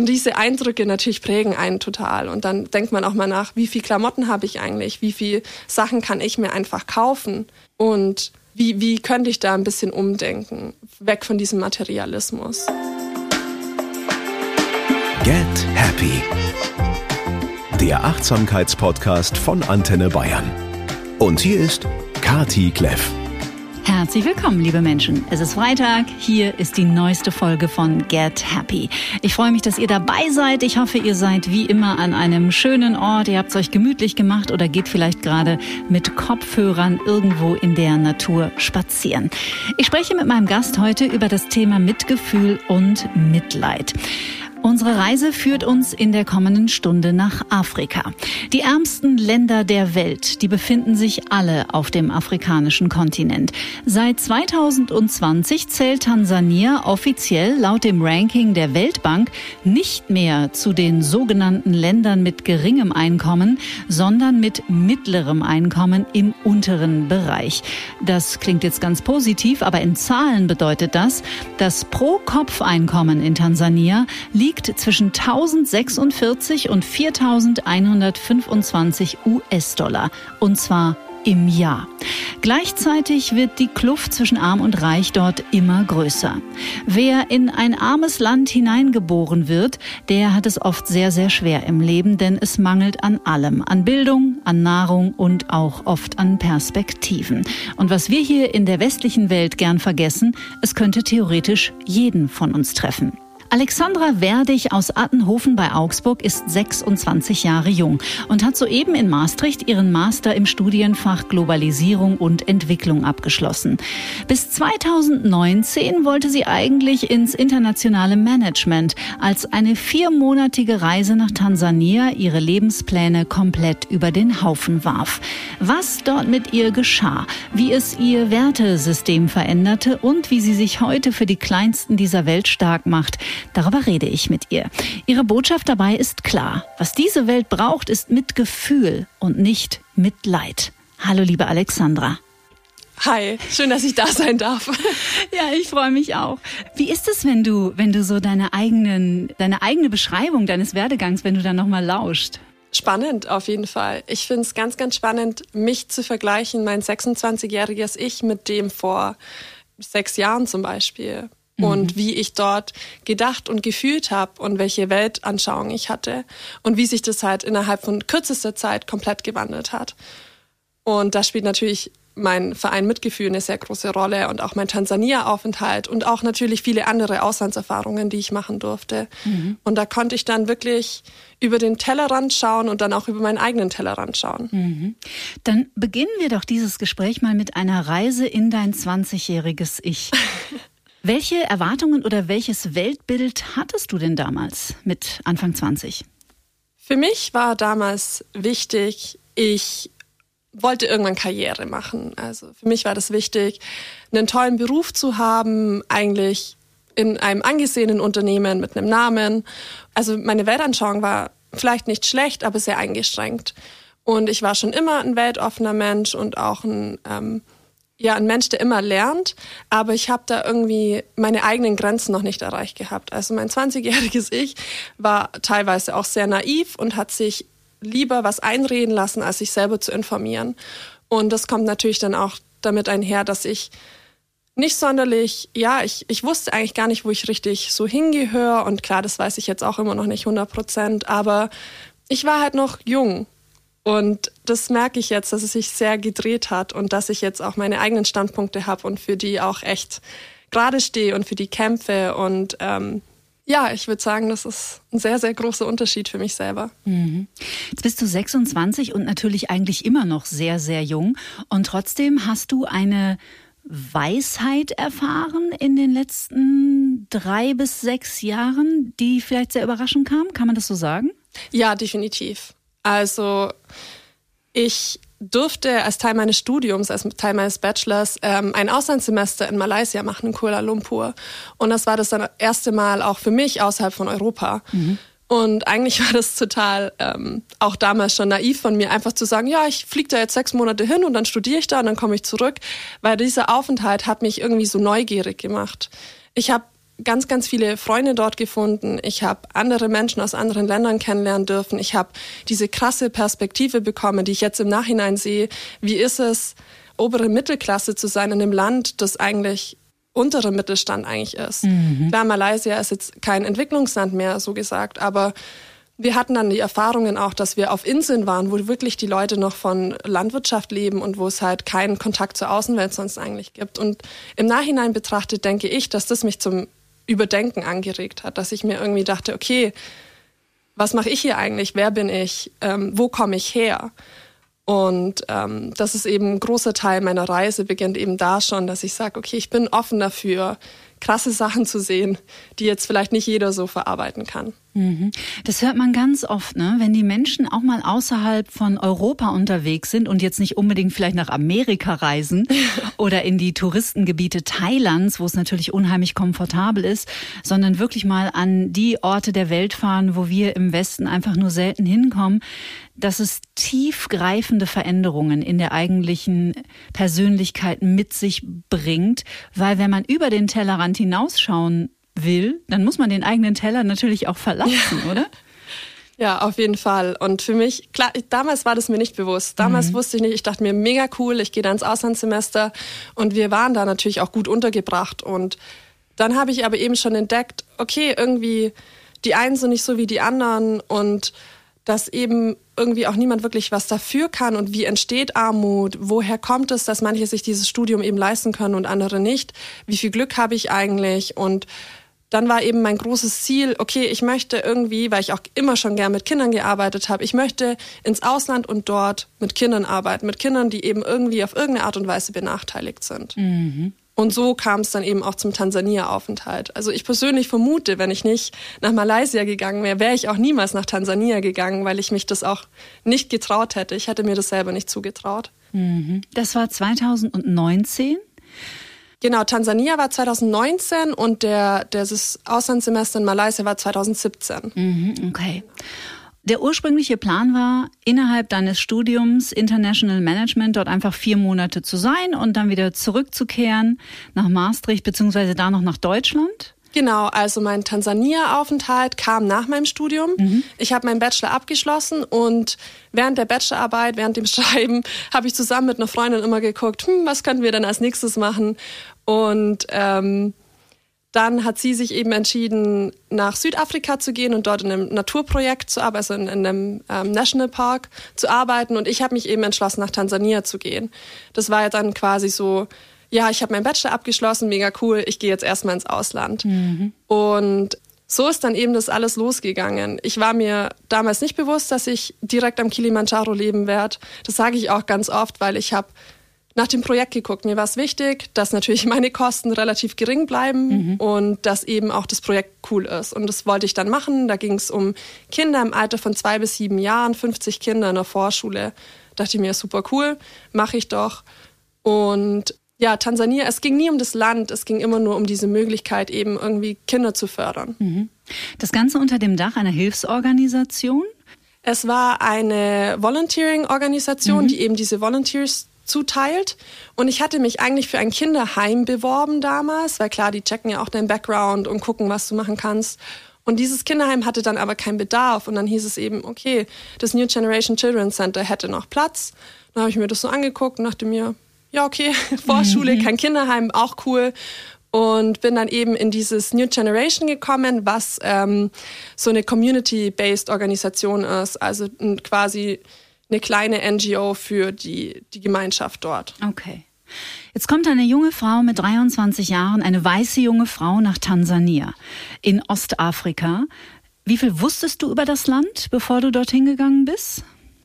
Und diese Eindrücke natürlich prägen einen total. Und dann denkt man auch mal nach, wie viel Klamotten habe ich eigentlich? Wie viel Sachen kann ich mir einfach kaufen? Und wie, wie könnte ich da ein bisschen umdenken? Weg von diesem Materialismus. Get Happy. Der Achtsamkeitspodcast von Antenne Bayern. Und hier ist Kati Kleff. Herzlich willkommen, liebe Menschen. Es ist Freitag. Hier ist die neueste Folge von Get Happy. Ich freue mich, dass ihr dabei seid. Ich hoffe, ihr seid wie immer an einem schönen Ort. Ihr habt es euch gemütlich gemacht oder geht vielleicht gerade mit Kopfhörern irgendwo in der Natur spazieren. Ich spreche mit meinem Gast heute über das Thema Mitgefühl und Mitleid. Unsere Reise führt uns in der kommenden Stunde nach Afrika. Die ärmsten Länder der Welt, die befinden sich alle auf dem afrikanischen Kontinent. Seit 2020 zählt Tansania offiziell laut dem Ranking der Weltbank nicht mehr zu den sogenannten Ländern mit geringem Einkommen, sondern mit mittlerem Einkommen im unteren Bereich. Das klingt jetzt ganz positiv, aber in Zahlen bedeutet das, das Pro-Kopf-Einkommen in Tansania liegt liegt zwischen 1046 und 4125 US-Dollar. Und zwar im Jahr. Gleichzeitig wird die Kluft zwischen Arm und Reich dort immer größer. Wer in ein armes Land hineingeboren wird, der hat es oft sehr, sehr schwer im Leben, denn es mangelt an allem, an Bildung, an Nahrung und auch oft an Perspektiven. Und was wir hier in der westlichen Welt gern vergessen, es könnte theoretisch jeden von uns treffen. Alexandra Werdig aus Attenhofen bei Augsburg ist 26 Jahre jung und hat soeben in Maastricht ihren Master im Studienfach Globalisierung und Entwicklung abgeschlossen. Bis 2019 wollte sie eigentlich ins internationale Management, als eine viermonatige Reise nach Tansania ihre Lebenspläne komplett über den Haufen warf. Was dort mit ihr geschah, wie es ihr Wertesystem veränderte und wie sie sich heute für die Kleinsten dieser Welt stark macht, Darüber rede ich mit ihr. Ihre Botschaft dabei ist klar. Was diese Welt braucht, ist Mitgefühl und nicht Mitleid. Hallo, liebe Alexandra. Hi, schön, dass ich da sein darf. Ja, ich freue mich auch. Wie ist es, wenn du, wenn du so deine eigenen, deine eigene Beschreibung deines Werdegangs, wenn du da nochmal lauscht? Spannend, auf jeden Fall. Ich finde es ganz, ganz spannend, mich zu vergleichen, mein 26-jähriges Ich mit dem vor sechs Jahren zum Beispiel und mhm. wie ich dort gedacht und gefühlt habe und welche Weltanschauung ich hatte und wie sich das halt innerhalb von kürzester Zeit komplett gewandelt hat. Und da spielt natürlich mein Verein Mitgefühl eine sehr große Rolle und auch mein Tansania-Aufenthalt und auch natürlich viele andere Auslandserfahrungen, die ich machen durfte. Mhm. Und da konnte ich dann wirklich über den Tellerrand schauen und dann auch über meinen eigenen Tellerrand schauen. Mhm. Dann beginnen wir doch dieses Gespräch mal mit einer Reise in dein 20-jähriges Ich. Welche Erwartungen oder welches Weltbild hattest du denn damals mit Anfang 20? Für mich war damals wichtig, ich wollte irgendwann Karriere machen. Also für mich war das wichtig, einen tollen Beruf zu haben, eigentlich in einem angesehenen Unternehmen mit einem Namen. Also meine Weltanschauung war vielleicht nicht schlecht, aber sehr eingeschränkt. Und ich war schon immer ein weltoffener Mensch und auch ein ähm, ja ein Mensch, der immer lernt, aber ich habe da irgendwie meine eigenen Grenzen noch nicht erreicht gehabt. Also mein 20-jähriges Ich war teilweise auch sehr naiv und hat sich lieber was einreden lassen, als sich selber zu informieren. Und das kommt natürlich dann auch damit einher, dass ich nicht sonderlich, ja, ich, ich wusste eigentlich gar nicht, wo ich richtig so hingehöre. Und klar, das weiß ich jetzt auch immer noch nicht 100 Prozent, aber ich war halt noch jung und das merke ich jetzt, dass es sich sehr gedreht hat und dass ich jetzt auch meine eigenen Standpunkte habe und für die auch echt gerade stehe und für die kämpfe. Und ähm, ja, ich würde sagen, das ist ein sehr, sehr großer Unterschied für mich selber. Mhm. Jetzt bist du 26 und natürlich eigentlich immer noch sehr, sehr jung. Und trotzdem hast du eine Weisheit erfahren in den letzten drei bis sechs Jahren, die vielleicht sehr überraschend kam. Kann man das so sagen? Ja, definitiv. Also ich durfte als Teil meines Studiums, als Teil meines Bachelors, ähm, ein Auslandssemester in Malaysia machen, in Kuala Lumpur. Und das war das dann erste Mal auch für mich außerhalb von Europa. Mhm. Und eigentlich war das total ähm, auch damals schon naiv von mir, einfach zu sagen, ja, ich fliege da jetzt sechs Monate hin und dann studiere ich da und dann komme ich zurück, weil dieser Aufenthalt hat mich irgendwie so neugierig gemacht. Ich habe ganz, ganz viele Freunde dort gefunden. Ich habe andere Menschen aus anderen Ländern kennenlernen dürfen. Ich habe diese krasse Perspektive bekommen, die ich jetzt im Nachhinein sehe. Wie ist es, obere Mittelklasse zu sein in einem Land, das eigentlich untere Mittelstand eigentlich ist. Mhm. Klar, Malaysia ist jetzt kein Entwicklungsland mehr, so gesagt, aber wir hatten dann die Erfahrungen auch, dass wir auf Inseln waren, wo wirklich die Leute noch von Landwirtschaft leben und wo es halt keinen Kontakt zur Außenwelt sonst eigentlich gibt. Und im Nachhinein betrachtet denke ich, dass das mich zum Überdenken angeregt hat, dass ich mir irgendwie dachte, okay, was mache ich hier eigentlich? Wer bin ich? Ähm, wo komme ich her? Und ähm, das ist eben ein großer Teil meiner Reise, beginnt eben da schon, dass ich sage, okay, ich bin offen dafür, krasse Sachen zu sehen, die jetzt vielleicht nicht jeder so verarbeiten kann. Mhm. Das hört man ganz oft, ne? wenn die Menschen auch mal außerhalb von Europa unterwegs sind und jetzt nicht unbedingt vielleicht nach Amerika reisen oder in die Touristengebiete Thailands, wo es natürlich unheimlich komfortabel ist, sondern wirklich mal an die Orte der Welt fahren, wo wir im Westen einfach nur selten hinkommen, dass es tiefgreifende Veränderungen in der eigentlichen Persönlichkeit mit sich bringt, weil wenn man über den Tellerrand hinausschauen will, dann muss man den eigenen Teller natürlich auch verlassen, ja. oder? Ja, auf jeden Fall. Und für mich, klar, damals war das mir nicht bewusst. Damals mhm. wusste ich nicht, ich dachte mir, mega cool, ich gehe da ins Auslandssemester und wir waren da natürlich auch gut untergebracht. Und dann habe ich aber eben schon entdeckt, okay, irgendwie die einen sind nicht so wie die anderen und dass eben irgendwie auch niemand wirklich was dafür kann und wie entsteht Armut, woher kommt es, dass manche sich dieses Studium eben leisten können und andere nicht, wie viel Glück habe ich eigentlich und dann war eben mein großes Ziel, okay, ich möchte irgendwie, weil ich auch immer schon gern mit Kindern gearbeitet habe, ich möchte ins Ausland und dort mit Kindern arbeiten, mit Kindern, die eben irgendwie auf irgendeine Art und Weise benachteiligt sind. Mhm. Und so kam es dann eben auch zum Tansania-Aufenthalt. Also ich persönlich vermute, wenn ich nicht nach Malaysia gegangen wäre, wäre ich auch niemals nach Tansania gegangen, weil ich mich das auch nicht getraut hätte. Ich hätte mir das selber nicht zugetraut. Mhm. Das war 2019. Genau, Tansania war 2019 und der, das Auslandssemester in Malaysia war 2017. Mhm, okay. Der ursprüngliche Plan war, innerhalb deines Studiums International Management dort einfach vier Monate zu sein und dann wieder zurückzukehren nach Maastricht beziehungsweise da noch nach Deutschland. Genau, also mein Tansania-Aufenthalt kam nach meinem Studium. Mhm. Ich habe meinen Bachelor abgeschlossen und während der Bachelorarbeit, während dem Schreiben, habe ich zusammen mit einer Freundin immer geguckt, hm, was könnten wir denn als nächstes machen? Und ähm, dann hat sie sich eben entschieden, nach Südafrika zu gehen und dort in einem Naturprojekt zu arbeiten, also in, in einem ähm, Nationalpark zu arbeiten. Und ich habe mich eben entschlossen, nach Tansania zu gehen. Das war ja dann quasi so ja, ich habe meinen Bachelor abgeschlossen, mega cool, ich gehe jetzt erstmal ins Ausland. Mhm. Und so ist dann eben das alles losgegangen. Ich war mir damals nicht bewusst, dass ich direkt am Kilimanjaro leben werde. Das sage ich auch ganz oft, weil ich habe nach dem Projekt geguckt. Mir war es wichtig, dass natürlich meine Kosten relativ gering bleiben mhm. und dass eben auch das Projekt cool ist. Und das wollte ich dann machen. Da ging es um Kinder im Alter von zwei bis sieben Jahren, 50 Kinder in der Vorschule. Da dachte ich mir, super cool, mache ich doch. Und ja, Tansania, es ging nie um das Land, es ging immer nur um diese Möglichkeit, eben irgendwie Kinder zu fördern. Mhm. Das Ganze unter dem Dach einer Hilfsorganisation? Es war eine Volunteering-Organisation, mhm. die eben diese Volunteers zuteilt. Und ich hatte mich eigentlich für ein Kinderheim beworben damals, weil klar, die checken ja auch deinen Background und gucken, was du machen kannst. Und dieses Kinderheim hatte dann aber keinen Bedarf. Und dann hieß es eben, okay, das New Generation Children's Center hätte noch Platz. Dann habe ich mir das so angeguckt und dachte mir, ja, okay, Vorschule, mhm. kein Kinderheim, auch cool. Und bin dann eben in dieses New Generation gekommen, was ähm, so eine Community-based Organisation ist, also quasi eine kleine NGO für die, die Gemeinschaft dort. Okay. Jetzt kommt eine junge Frau mit 23 Jahren, eine weiße junge Frau nach Tansania in Ostafrika. Wie viel wusstest du über das Land, bevor du dorthin gegangen bist?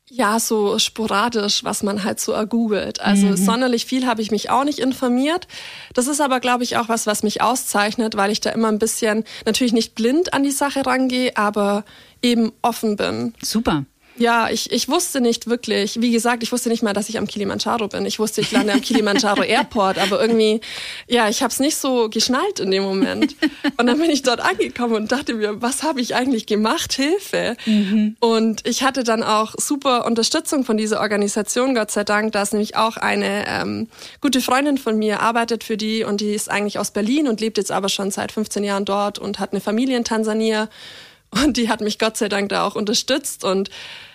Ja, so sporadisch, was man halt so ergoogelt. Also mhm. sonderlich viel habe ich mich auch nicht informiert. Das ist aber, glaube ich, auch was, was mich auszeichnet, weil ich da immer ein bisschen, natürlich nicht blind an die Sache rangehe, aber eben offen bin. Super. Ja, ich, ich wusste nicht wirklich, wie gesagt, ich wusste nicht mal, dass ich am Kilimanjaro bin. Ich wusste, ich lande am Kilimanjaro Airport, aber irgendwie, ja, ich habe es nicht so geschnallt in dem Moment. Und dann bin ich dort angekommen und dachte mir, was habe ich eigentlich gemacht? Hilfe. Mhm. Und ich hatte dann auch super Unterstützung von dieser Organisation, Gott sei Dank. Da ist nämlich auch eine ähm, gute Freundin von mir, arbeitet für die und die ist eigentlich aus Berlin und lebt jetzt aber schon seit 15 Jahren dort und hat eine Familie in Tansania. Und die hat mich Gott sei Dank da auch unterstützt und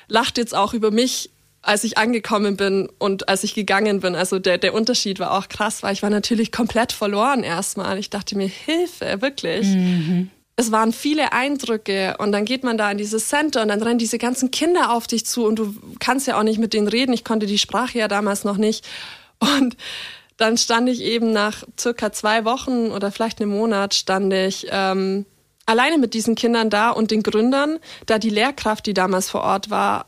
lacht jetzt auch über mich, als ich angekommen bin und als ich gegangen bin. Also der, der Unterschied war auch krass, weil ich war natürlich komplett verloren erstmal. Ich dachte mir, Hilfe, wirklich. Mhm. Es waren viele Eindrücke und dann geht man da in dieses Center und dann rennen diese ganzen Kinder auf dich zu und du kannst ja auch nicht mit denen reden. Ich konnte die Sprache ja damals noch nicht. Und dann stand ich eben nach circa zwei Wochen oder vielleicht einem Monat stand ich ähm, alleine mit diesen Kindern da und den Gründern, da die Lehrkraft, die damals vor Ort war,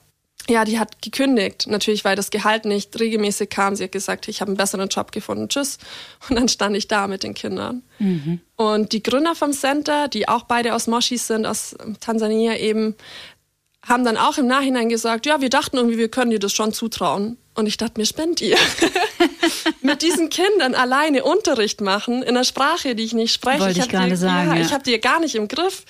ja, die hat gekündigt. Natürlich, weil das Gehalt nicht regelmäßig kam. Sie hat gesagt, ich habe einen besseren Job gefunden. Tschüss. Und dann stand ich da mit den Kindern. Mhm. Und die Gründer vom Center, die auch beide aus Moschis sind, aus Tansania eben, haben dann auch im Nachhinein gesagt, ja, wir dachten irgendwie, wir können dir das schon zutrauen. Und ich dachte mir, spinnt ihr? Mit diesen Kindern alleine Unterricht machen in einer Sprache, die ich nicht spreche. Wollte ich, ich gerade sagen. Ja, ja. Ich habe die gar nicht im Griff.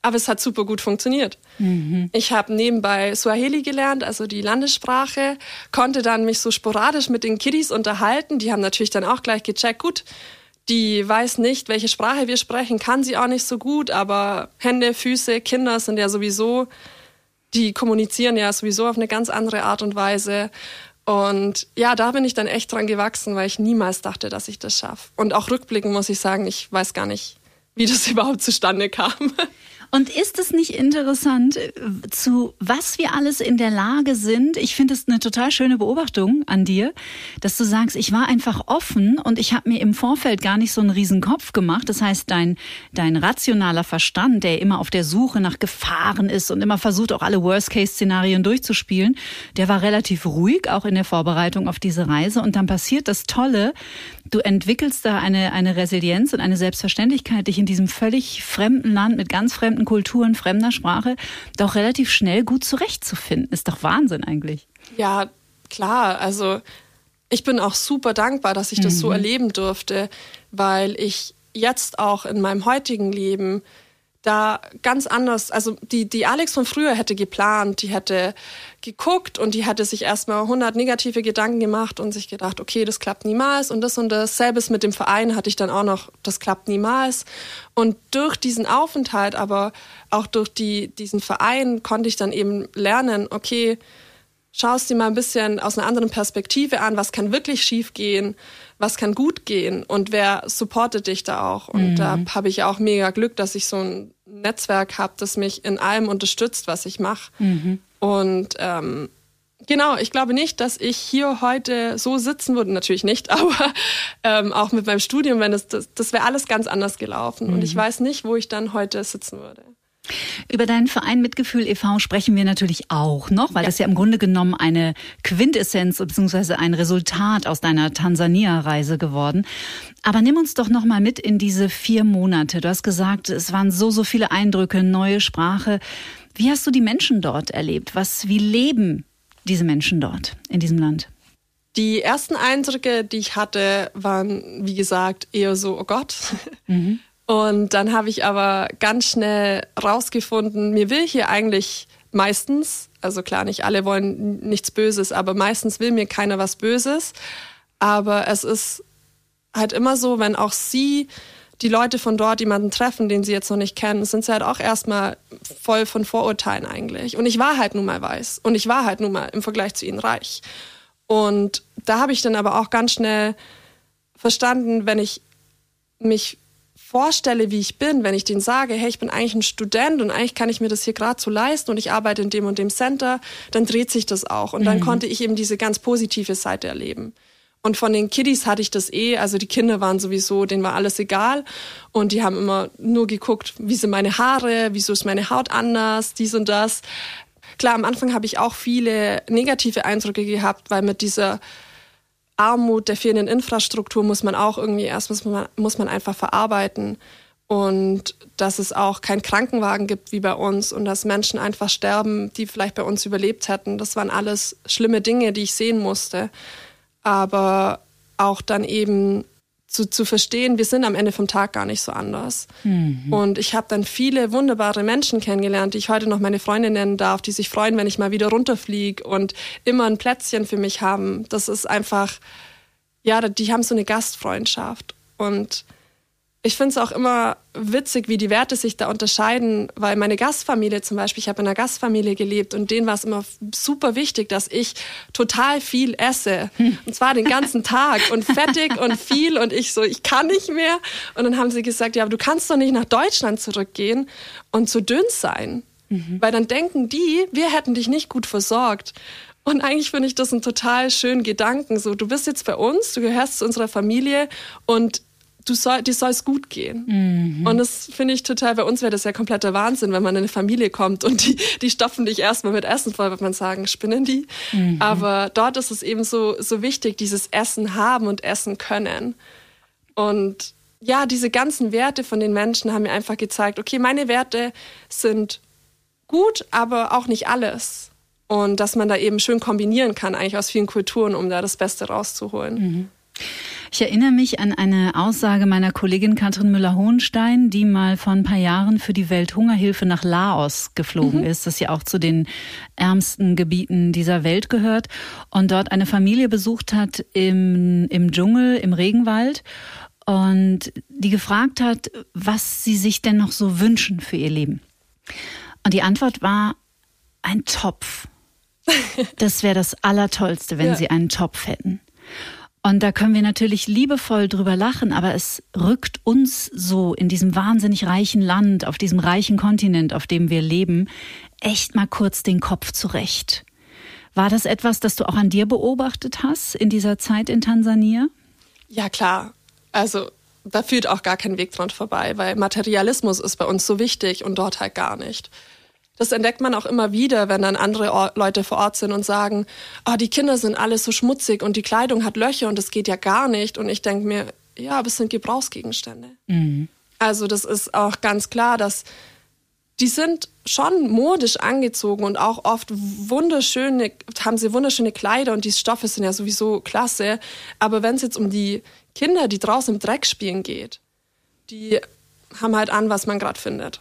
Aber es hat super gut funktioniert. Mhm. Ich habe nebenbei Swahili gelernt, also die Landessprache, konnte dann mich so sporadisch mit den Kiddies unterhalten. Die haben natürlich dann auch gleich gecheckt, gut, die weiß nicht, welche Sprache wir sprechen, kann sie auch nicht so gut, aber Hände, Füße, Kinder sind ja sowieso, die kommunizieren ja sowieso auf eine ganz andere Art und Weise. Und ja, da bin ich dann echt dran gewachsen, weil ich niemals dachte, dass ich das schaffe. Und auch rückblickend muss ich sagen, ich weiß gar nicht, wie das überhaupt zustande kam. Und ist es nicht interessant, äh, zu was wir alles in der Lage sind? Ich finde es eine total schöne Beobachtung an dir, dass du sagst, ich war einfach offen und ich habe mir im Vorfeld gar nicht so einen riesen Kopf gemacht. Das heißt, dein, dein rationaler Verstand, der immer auf der Suche nach Gefahren ist und immer versucht, auch alle Worst-Case-Szenarien durchzuspielen, der war relativ ruhig, auch in der Vorbereitung auf diese Reise. Und dann passiert das Tolle, du entwickelst da eine, eine Resilienz und eine Selbstverständlichkeit, dich in diesem völlig fremden Land mit ganz fremden fremden Kulturen, fremder Sprache, doch relativ schnell gut zurechtzufinden. Ist doch Wahnsinn eigentlich. Ja, klar. Also ich bin auch super dankbar, dass ich das mhm. so erleben durfte, weil ich jetzt auch in meinem heutigen Leben da ganz anders, also die, die Alex von früher hätte geplant, die hätte geguckt und die hätte sich erstmal 100 negative Gedanken gemacht und sich gedacht, okay, das klappt niemals und das und das. Selbes mit dem Verein hatte ich dann auch noch, das klappt niemals. Und durch diesen Aufenthalt, aber auch durch die, diesen Verein konnte ich dann eben lernen, okay, schaust dir mal ein bisschen aus einer anderen Perspektive an, was kann wirklich schief gehen, was kann gut gehen und wer supportet dich da auch. Und mhm. da habe ich auch mega Glück, dass ich so ein Netzwerk habe, das mich in allem unterstützt, was ich mache. Mhm. Und ähm, genau, ich glaube nicht, dass ich hier heute so sitzen würde, natürlich nicht, aber ähm, auch mit meinem Studium, wenn es das, das wäre alles ganz anders gelaufen. Mhm. Und ich mhm. weiß nicht, wo ich dann heute sitzen würde. Über deinen Verein Mitgefühl e.V. sprechen wir natürlich auch noch, weil ja. das ja im Grunde genommen eine Quintessenz bzw. ein Resultat aus deiner Tansania-Reise geworden. Aber nimm uns doch noch mal mit in diese vier Monate. Du hast gesagt, es waren so, so viele Eindrücke, neue Sprache. Wie hast du die Menschen dort erlebt? Was, wie leben diese Menschen dort in diesem Land? Die ersten Eindrücke, die ich hatte, waren, wie gesagt, eher so, oh Gott. Mhm. Und dann habe ich aber ganz schnell rausgefunden, mir will hier eigentlich meistens, also klar, nicht alle wollen nichts Böses, aber meistens will mir keiner was Böses. Aber es ist halt immer so, wenn auch sie, die Leute von dort jemanden treffen, den sie jetzt noch nicht kennen, sind sie halt auch erstmal voll von Vorurteilen eigentlich. Und ich war halt nun mal weiß. Und ich war halt nun mal im Vergleich zu ihnen reich. Und da habe ich dann aber auch ganz schnell verstanden, wenn ich mich vorstelle, wie ich bin, wenn ich denen sage, hey, ich bin eigentlich ein Student und eigentlich kann ich mir das hier gerade so leisten und ich arbeite in dem und dem Center, dann dreht sich das auch. Und dann mhm. konnte ich eben diese ganz positive Seite erleben. Und von den Kiddies hatte ich das eh, also die Kinder waren sowieso, denen war alles egal. Und die haben immer nur geguckt, wie sind meine Haare, wieso ist meine Haut anders, dies und das. Klar, am Anfang habe ich auch viele negative Eindrücke gehabt, weil mit dieser Armut, der fehlenden Infrastruktur muss man auch irgendwie erst muss man, muss man einfach verarbeiten. und dass es auch keinen Krankenwagen gibt wie bei uns und dass Menschen einfach sterben, die vielleicht bei uns überlebt hätten. Das waren alles schlimme Dinge, die ich sehen musste. Aber auch dann eben zu, zu verstehen, wir sind am Ende vom Tag gar nicht so anders. Mhm. Und ich habe dann viele wunderbare Menschen kennengelernt, die ich heute noch meine Freunde nennen darf, die sich freuen, wenn ich mal wieder runterfliege und immer ein Plätzchen für mich haben. Das ist einfach, ja, die haben so eine Gastfreundschaft. Und ich finde es auch immer witzig, wie die Werte sich da unterscheiden, weil meine Gastfamilie zum Beispiel, ich habe in einer Gastfamilie gelebt und denen war es immer super wichtig, dass ich total viel esse. Und zwar den ganzen Tag und fettig und viel und ich so, ich kann nicht mehr. Und dann haben sie gesagt, ja, aber du kannst doch nicht nach Deutschland zurückgehen und zu dünn sein. Mhm. Weil dann denken die, wir hätten dich nicht gut versorgt. Und eigentlich finde ich das einen total schönen Gedanken. So, du bist jetzt bei uns, du gehörst zu unserer Familie und du soll, dir soll es gut gehen. Mhm. Und das finde ich total, bei uns wäre das ja kompletter Wahnsinn, wenn man in eine Familie kommt und die, die stopfen dich erstmal mit Essen voll, wird man sagen, spinnen die. Mhm. Aber dort ist es eben so, so wichtig, dieses Essen haben und essen können. Und ja, diese ganzen Werte von den Menschen haben mir einfach gezeigt, okay, meine Werte sind gut, aber auch nicht alles. Und dass man da eben schön kombinieren kann, eigentlich aus vielen Kulturen, um da das Beste rauszuholen. Mhm. Ich erinnere mich an eine Aussage meiner Kollegin Katrin Müller-Hohenstein, die mal vor ein paar Jahren für die Welthungerhilfe nach Laos geflogen mhm. ist, das ja auch zu den ärmsten Gebieten dieser Welt gehört und dort eine Familie besucht hat im, im Dschungel, im Regenwald und die gefragt hat, was sie sich denn noch so wünschen für ihr Leben. Und die Antwort war ein Topf. Das wäre das Allertollste, wenn ja. sie einen Topf hätten. Und da können wir natürlich liebevoll drüber lachen, aber es rückt uns so in diesem wahnsinnig reichen Land, auf diesem reichen Kontinent, auf dem wir leben, echt mal kurz den Kopf zurecht. War das etwas, das du auch an dir beobachtet hast in dieser Zeit in Tansania? Ja, klar. Also da führt auch gar kein Weg dran vorbei, weil Materialismus ist bei uns so wichtig und dort halt gar nicht. Das entdeckt man auch immer wieder, wenn dann andere Or Leute vor Ort sind und sagen, oh, die Kinder sind alle so schmutzig und die Kleidung hat Löcher und das geht ja gar nicht. Und ich denke mir, ja, aber es sind Gebrauchsgegenstände. Mhm. Also das ist auch ganz klar, dass die sind schon modisch angezogen und auch oft wunderschöne, haben sie wunderschöne Kleider und die Stoffe sind ja sowieso klasse. Aber wenn es jetzt um die Kinder, die draußen im Dreck spielen geht, die haben halt an, was man gerade findet.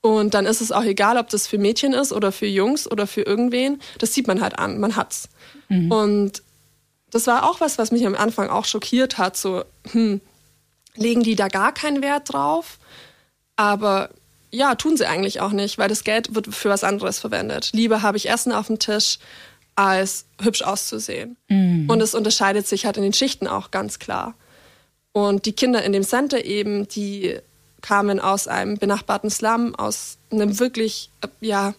Und dann ist es auch egal, ob das für Mädchen ist oder für Jungs oder für irgendwen. Das sieht man halt an, man hat's. Mhm. Und das war auch was, was mich am Anfang auch schockiert hat. So, hm, legen die da gar keinen Wert drauf? Aber ja, tun sie eigentlich auch nicht, weil das Geld wird für was anderes verwendet. Lieber habe ich Essen auf dem Tisch, als hübsch auszusehen. Mhm. Und es unterscheidet sich halt in den Schichten auch ganz klar. Und die Kinder in dem Center eben, die kamen aus einem benachbarten Slum, aus einem wirklich, ja,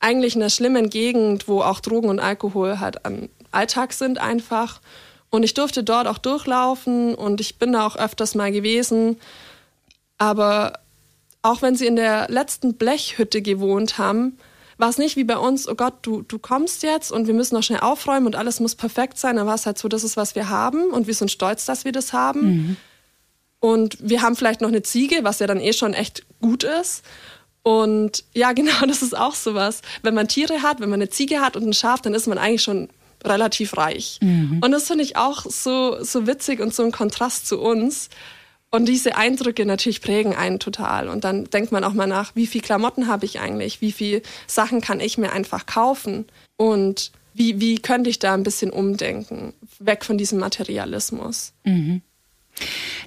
eigentlich einer schlimmen Gegend, wo auch Drogen und Alkohol halt am Alltag sind einfach. Und ich durfte dort auch durchlaufen und ich bin da auch öfters mal gewesen. Aber auch wenn sie in der letzten Blechhütte gewohnt haben, war es nicht wie bei uns, oh Gott, du, du kommst jetzt und wir müssen noch schnell aufräumen und alles muss perfekt sein. Dann war es halt so, das ist, was wir haben und wir sind stolz, dass wir das haben. Mhm. Und wir haben vielleicht noch eine Ziege, was ja dann eh schon echt gut ist. Und ja, genau, das ist auch sowas. Wenn man Tiere hat, wenn man eine Ziege hat und ein Schaf, dann ist man eigentlich schon relativ reich. Mhm. Und das finde ich auch so, so witzig und so ein Kontrast zu uns. Und diese Eindrücke natürlich prägen einen total. Und dann denkt man auch mal nach, wie viel Klamotten habe ich eigentlich? Wie viel Sachen kann ich mir einfach kaufen? Und wie, wie könnte ich da ein bisschen umdenken? Weg von diesem Materialismus. Mhm.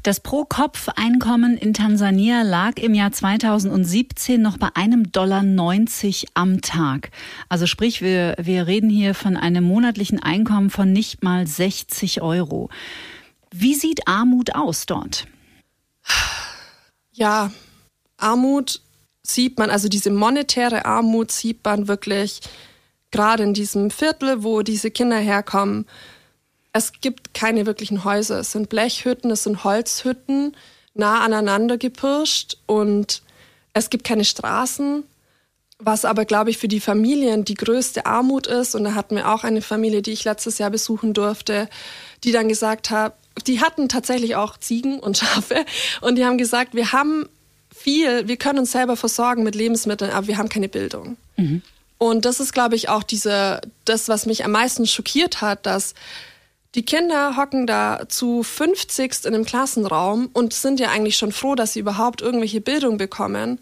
Das Pro-Kopf-Einkommen in Tansania lag im Jahr 2017 noch bei einem Dollar 90 am Tag. Also sprich, wir, wir reden hier von einem monatlichen Einkommen von nicht mal 60 Euro. Wie sieht Armut aus dort? Ja, Armut sieht man, also diese monetäre Armut sieht man wirklich gerade in diesem Viertel, wo diese Kinder herkommen es gibt keine wirklichen Häuser. Es sind Blechhütten, es sind Holzhütten, nah aneinander gepirscht und es gibt keine Straßen. Was aber, glaube ich, für die Familien die größte Armut ist. Und da hatten wir auch eine Familie, die ich letztes Jahr besuchen durfte, die dann gesagt hat, die hatten tatsächlich auch Ziegen und Schafe. Und die haben gesagt, wir haben viel, wir können uns selber versorgen mit Lebensmitteln, aber wir haben keine Bildung. Mhm. Und das ist, glaube ich, auch diese, das, was mich am meisten schockiert hat, dass die Kinder hocken da zu 50 in einem Klassenraum und sind ja eigentlich schon froh, dass sie überhaupt irgendwelche Bildung bekommen.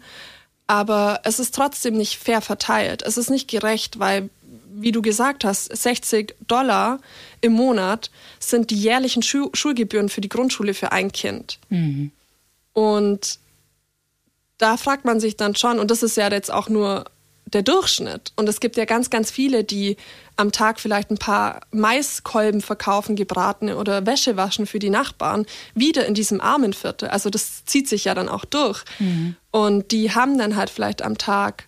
Aber es ist trotzdem nicht fair verteilt. Es ist nicht gerecht, weil, wie du gesagt hast, 60 Dollar im Monat sind die jährlichen Schu Schulgebühren für die Grundschule für ein Kind. Mhm. Und da fragt man sich dann schon, und das ist ja jetzt auch nur der Durchschnitt. Und es gibt ja ganz, ganz viele, die am Tag vielleicht ein paar Maiskolben verkaufen, gebratene oder Wäsche waschen für die Nachbarn, wieder in diesem armen Viertel. Also das zieht sich ja dann auch durch. Mhm. Und die haben dann halt vielleicht am Tag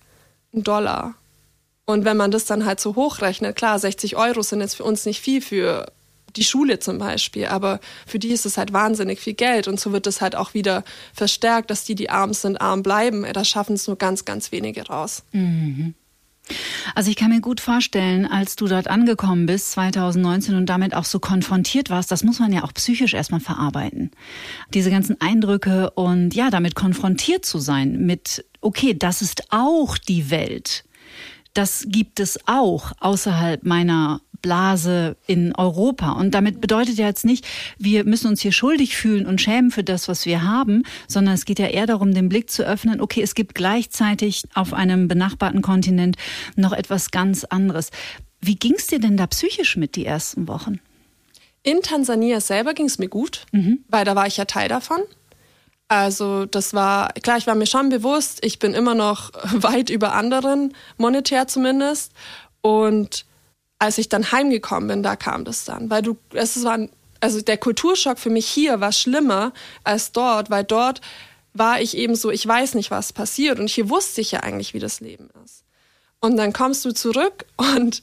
einen Dollar. Und wenn man das dann halt so hochrechnet, klar, 60 Euro sind jetzt für uns nicht viel für die Schule zum Beispiel, aber für die ist es halt wahnsinnig viel Geld und so wird es halt auch wieder verstärkt, dass die, die arm sind, arm bleiben. Da schaffen es nur ganz, ganz wenige raus. Mhm. Also ich kann mir gut vorstellen, als du dort angekommen bist 2019 und damit auch so konfrontiert warst, das muss man ja auch psychisch erstmal verarbeiten. Diese ganzen Eindrücke und ja, damit konfrontiert zu sein mit, okay, das ist auch die Welt. Das gibt es auch außerhalb meiner Blase in Europa. Und damit bedeutet ja jetzt nicht, wir müssen uns hier schuldig fühlen und schämen für das, was wir haben, sondern es geht ja eher darum, den Blick zu öffnen, okay, es gibt gleichzeitig auf einem benachbarten Kontinent noch etwas ganz anderes. Wie ging es dir denn da psychisch mit die ersten Wochen? In Tansania selber ging es mir gut, mhm. weil da war ich ja Teil davon. Also das war, klar, ich war mir schon bewusst, ich bin immer noch weit über anderen, monetär zumindest. Und als ich dann heimgekommen bin, da kam das dann. Weil du, es war, also der Kulturschock für mich hier war schlimmer als dort, weil dort war ich eben so, ich weiß nicht, was passiert. Und hier wusste ich ja eigentlich, wie das Leben ist. Und dann kommst du zurück und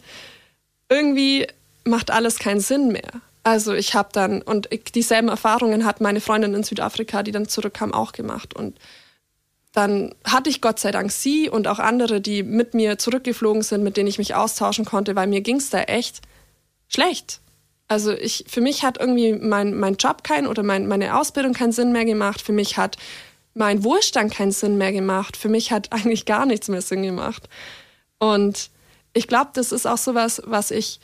irgendwie macht alles keinen Sinn mehr. Also ich habe dann, und ich, dieselben Erfahrungen hat meine Freundin in Südafrika, die dann zurückkam, auch gemacht. Und dann hatte ich Gott sei Dank sie und auch andere, die mit mir zurückgeflogen sind, mit denen ich mich austauschen konnte, weil mir ging es da echt schlecht. Also ich, für mich hat irgendwie mein, mein Job keinen oder mein, meine Ausbildung keinen Sinn mehr gemacht. Für mich hat mein Wohlstand keinen Sinn mehr gemacht. Für mich hat eigentlich gar nichts mehr Sinn gemacht. Und ich glaube, das ist auch sowas, was ich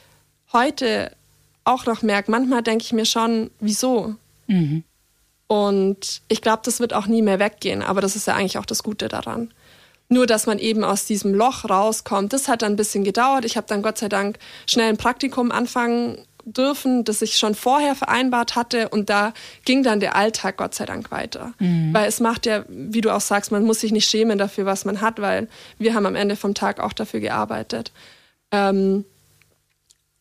heute auch noch merke. Manchmal denke ich mir schon, wieso? Mhm. Und ich glaube, das wird auch nie mehr weggehen, aber das ist ja eigentlich auch das Gute daran. Nur, dass man eben aus diesem Loch rauskommt, das hat dann ein bisschen gedauert. Ich habe dann Gott sei Dank schnell ein Praktikum anfangen dürfen, das ich schon vorher vereinbart hatte und da ging dann der Alltag Gott sei Dank weiter. Mhm. Weil es macht ja, wie du auch sagst, man muss sich nicht schämen dafür, was man hat, weil wir haben am Ende vom Tag auch dafür gearbeitet. Ähm,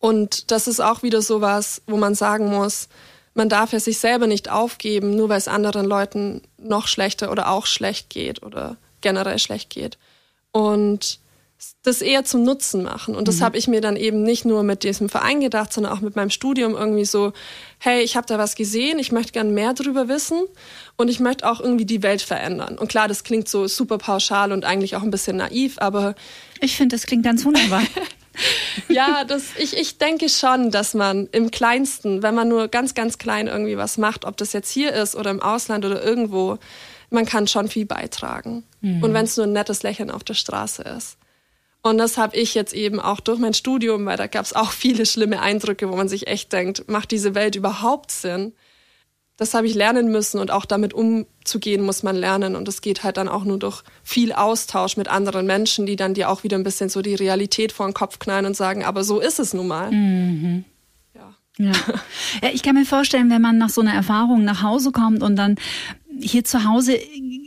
und das ist auch wieder so was, wo man sagen muss, man darf ja sich selber nicht aufgeben, nur weil es anderen Leuten noch schlechter oder auch schlecht geht oder generell schlecht geht. Und das eher zum Nutzen machen. Und das mhm. habe ich mir dann eben nicht nur mit diesem Verein gedacht, sondern auch mit meinem Studium irgendwie so, hey, ich habe da was gesehen, ich möchte gern mehr darüber wissen und ich möchte auch irgendwie die Welt verändern. Und klar, das klingt so super pauschal und eigentlich auch ein bisschen naiv, aber... Ich finde, das klingt ganz wunderbar. ja, das, ich, ich denke schon, dass man im Kleinsten, wenn man nur ganz, ganz klein irgendwie was macht, ob das jetzt hier ist oder im Ausland oder irgendwo, man kann schon viel beitragen. Mhm. Und wenn es nur ein nettes Lächeln auf der Straße ist. Und das habe ich jetzt eben auch durch mein Studium, weil da gab es auch viele schlimme Eindrücke, wo man sich echt denkt, macht diese Welt überhaupt Sinn? Das habe ich lernen müssen und auch damit umzugehen muss man lernen. Und das geht halt dann auch nur durch viel Austausch mit anderen Menschen, die dann dir auch wieder ein bisschen so die Realität vor den Kopf knallen und sagen, aber so ist es nun mal. Mhm. Ja. ja. Ich kann mir vorstellen, wenn man nach so einer Erfahrung nach Hause kommt und dann hier zu Hause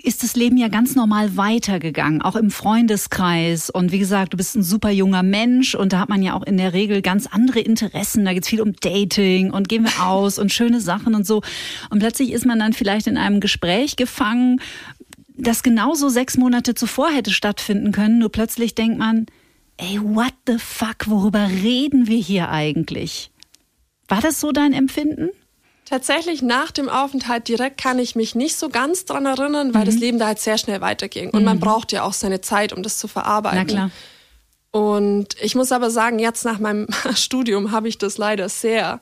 ist das Leben ja ganz normal weitergegangen, auch im Freundeskreis. Und wie gesagt, du bist ein super junger Mensch und da hat man ja auch in der Regel ganz andere Interessen. Da geht's viel um Dating und gehen wir aus und schöne Sachen und so. Und plötzlich ist man dann vielleicht in einem Gespräch gefangen, das genauso sechs Monate zuvor hätte stattfinden können. Nur plötzlich denkt man, ey, what the fuck, worüber reden wir hier eigentlich? War das so dein Empfinden? Tatsächlich nach dem Aufenthalt direkt kann ich mich nicht so ganz dran erinnern, weil mhm. das Leben da halt sehr schnell weiterging. Und mhm. man braucht ja auch seine Zeit, um das zu verarbeiten. Na klar. Und ich muss aber sagen, jetzt nach meinem Studium habe ich das leider sehr.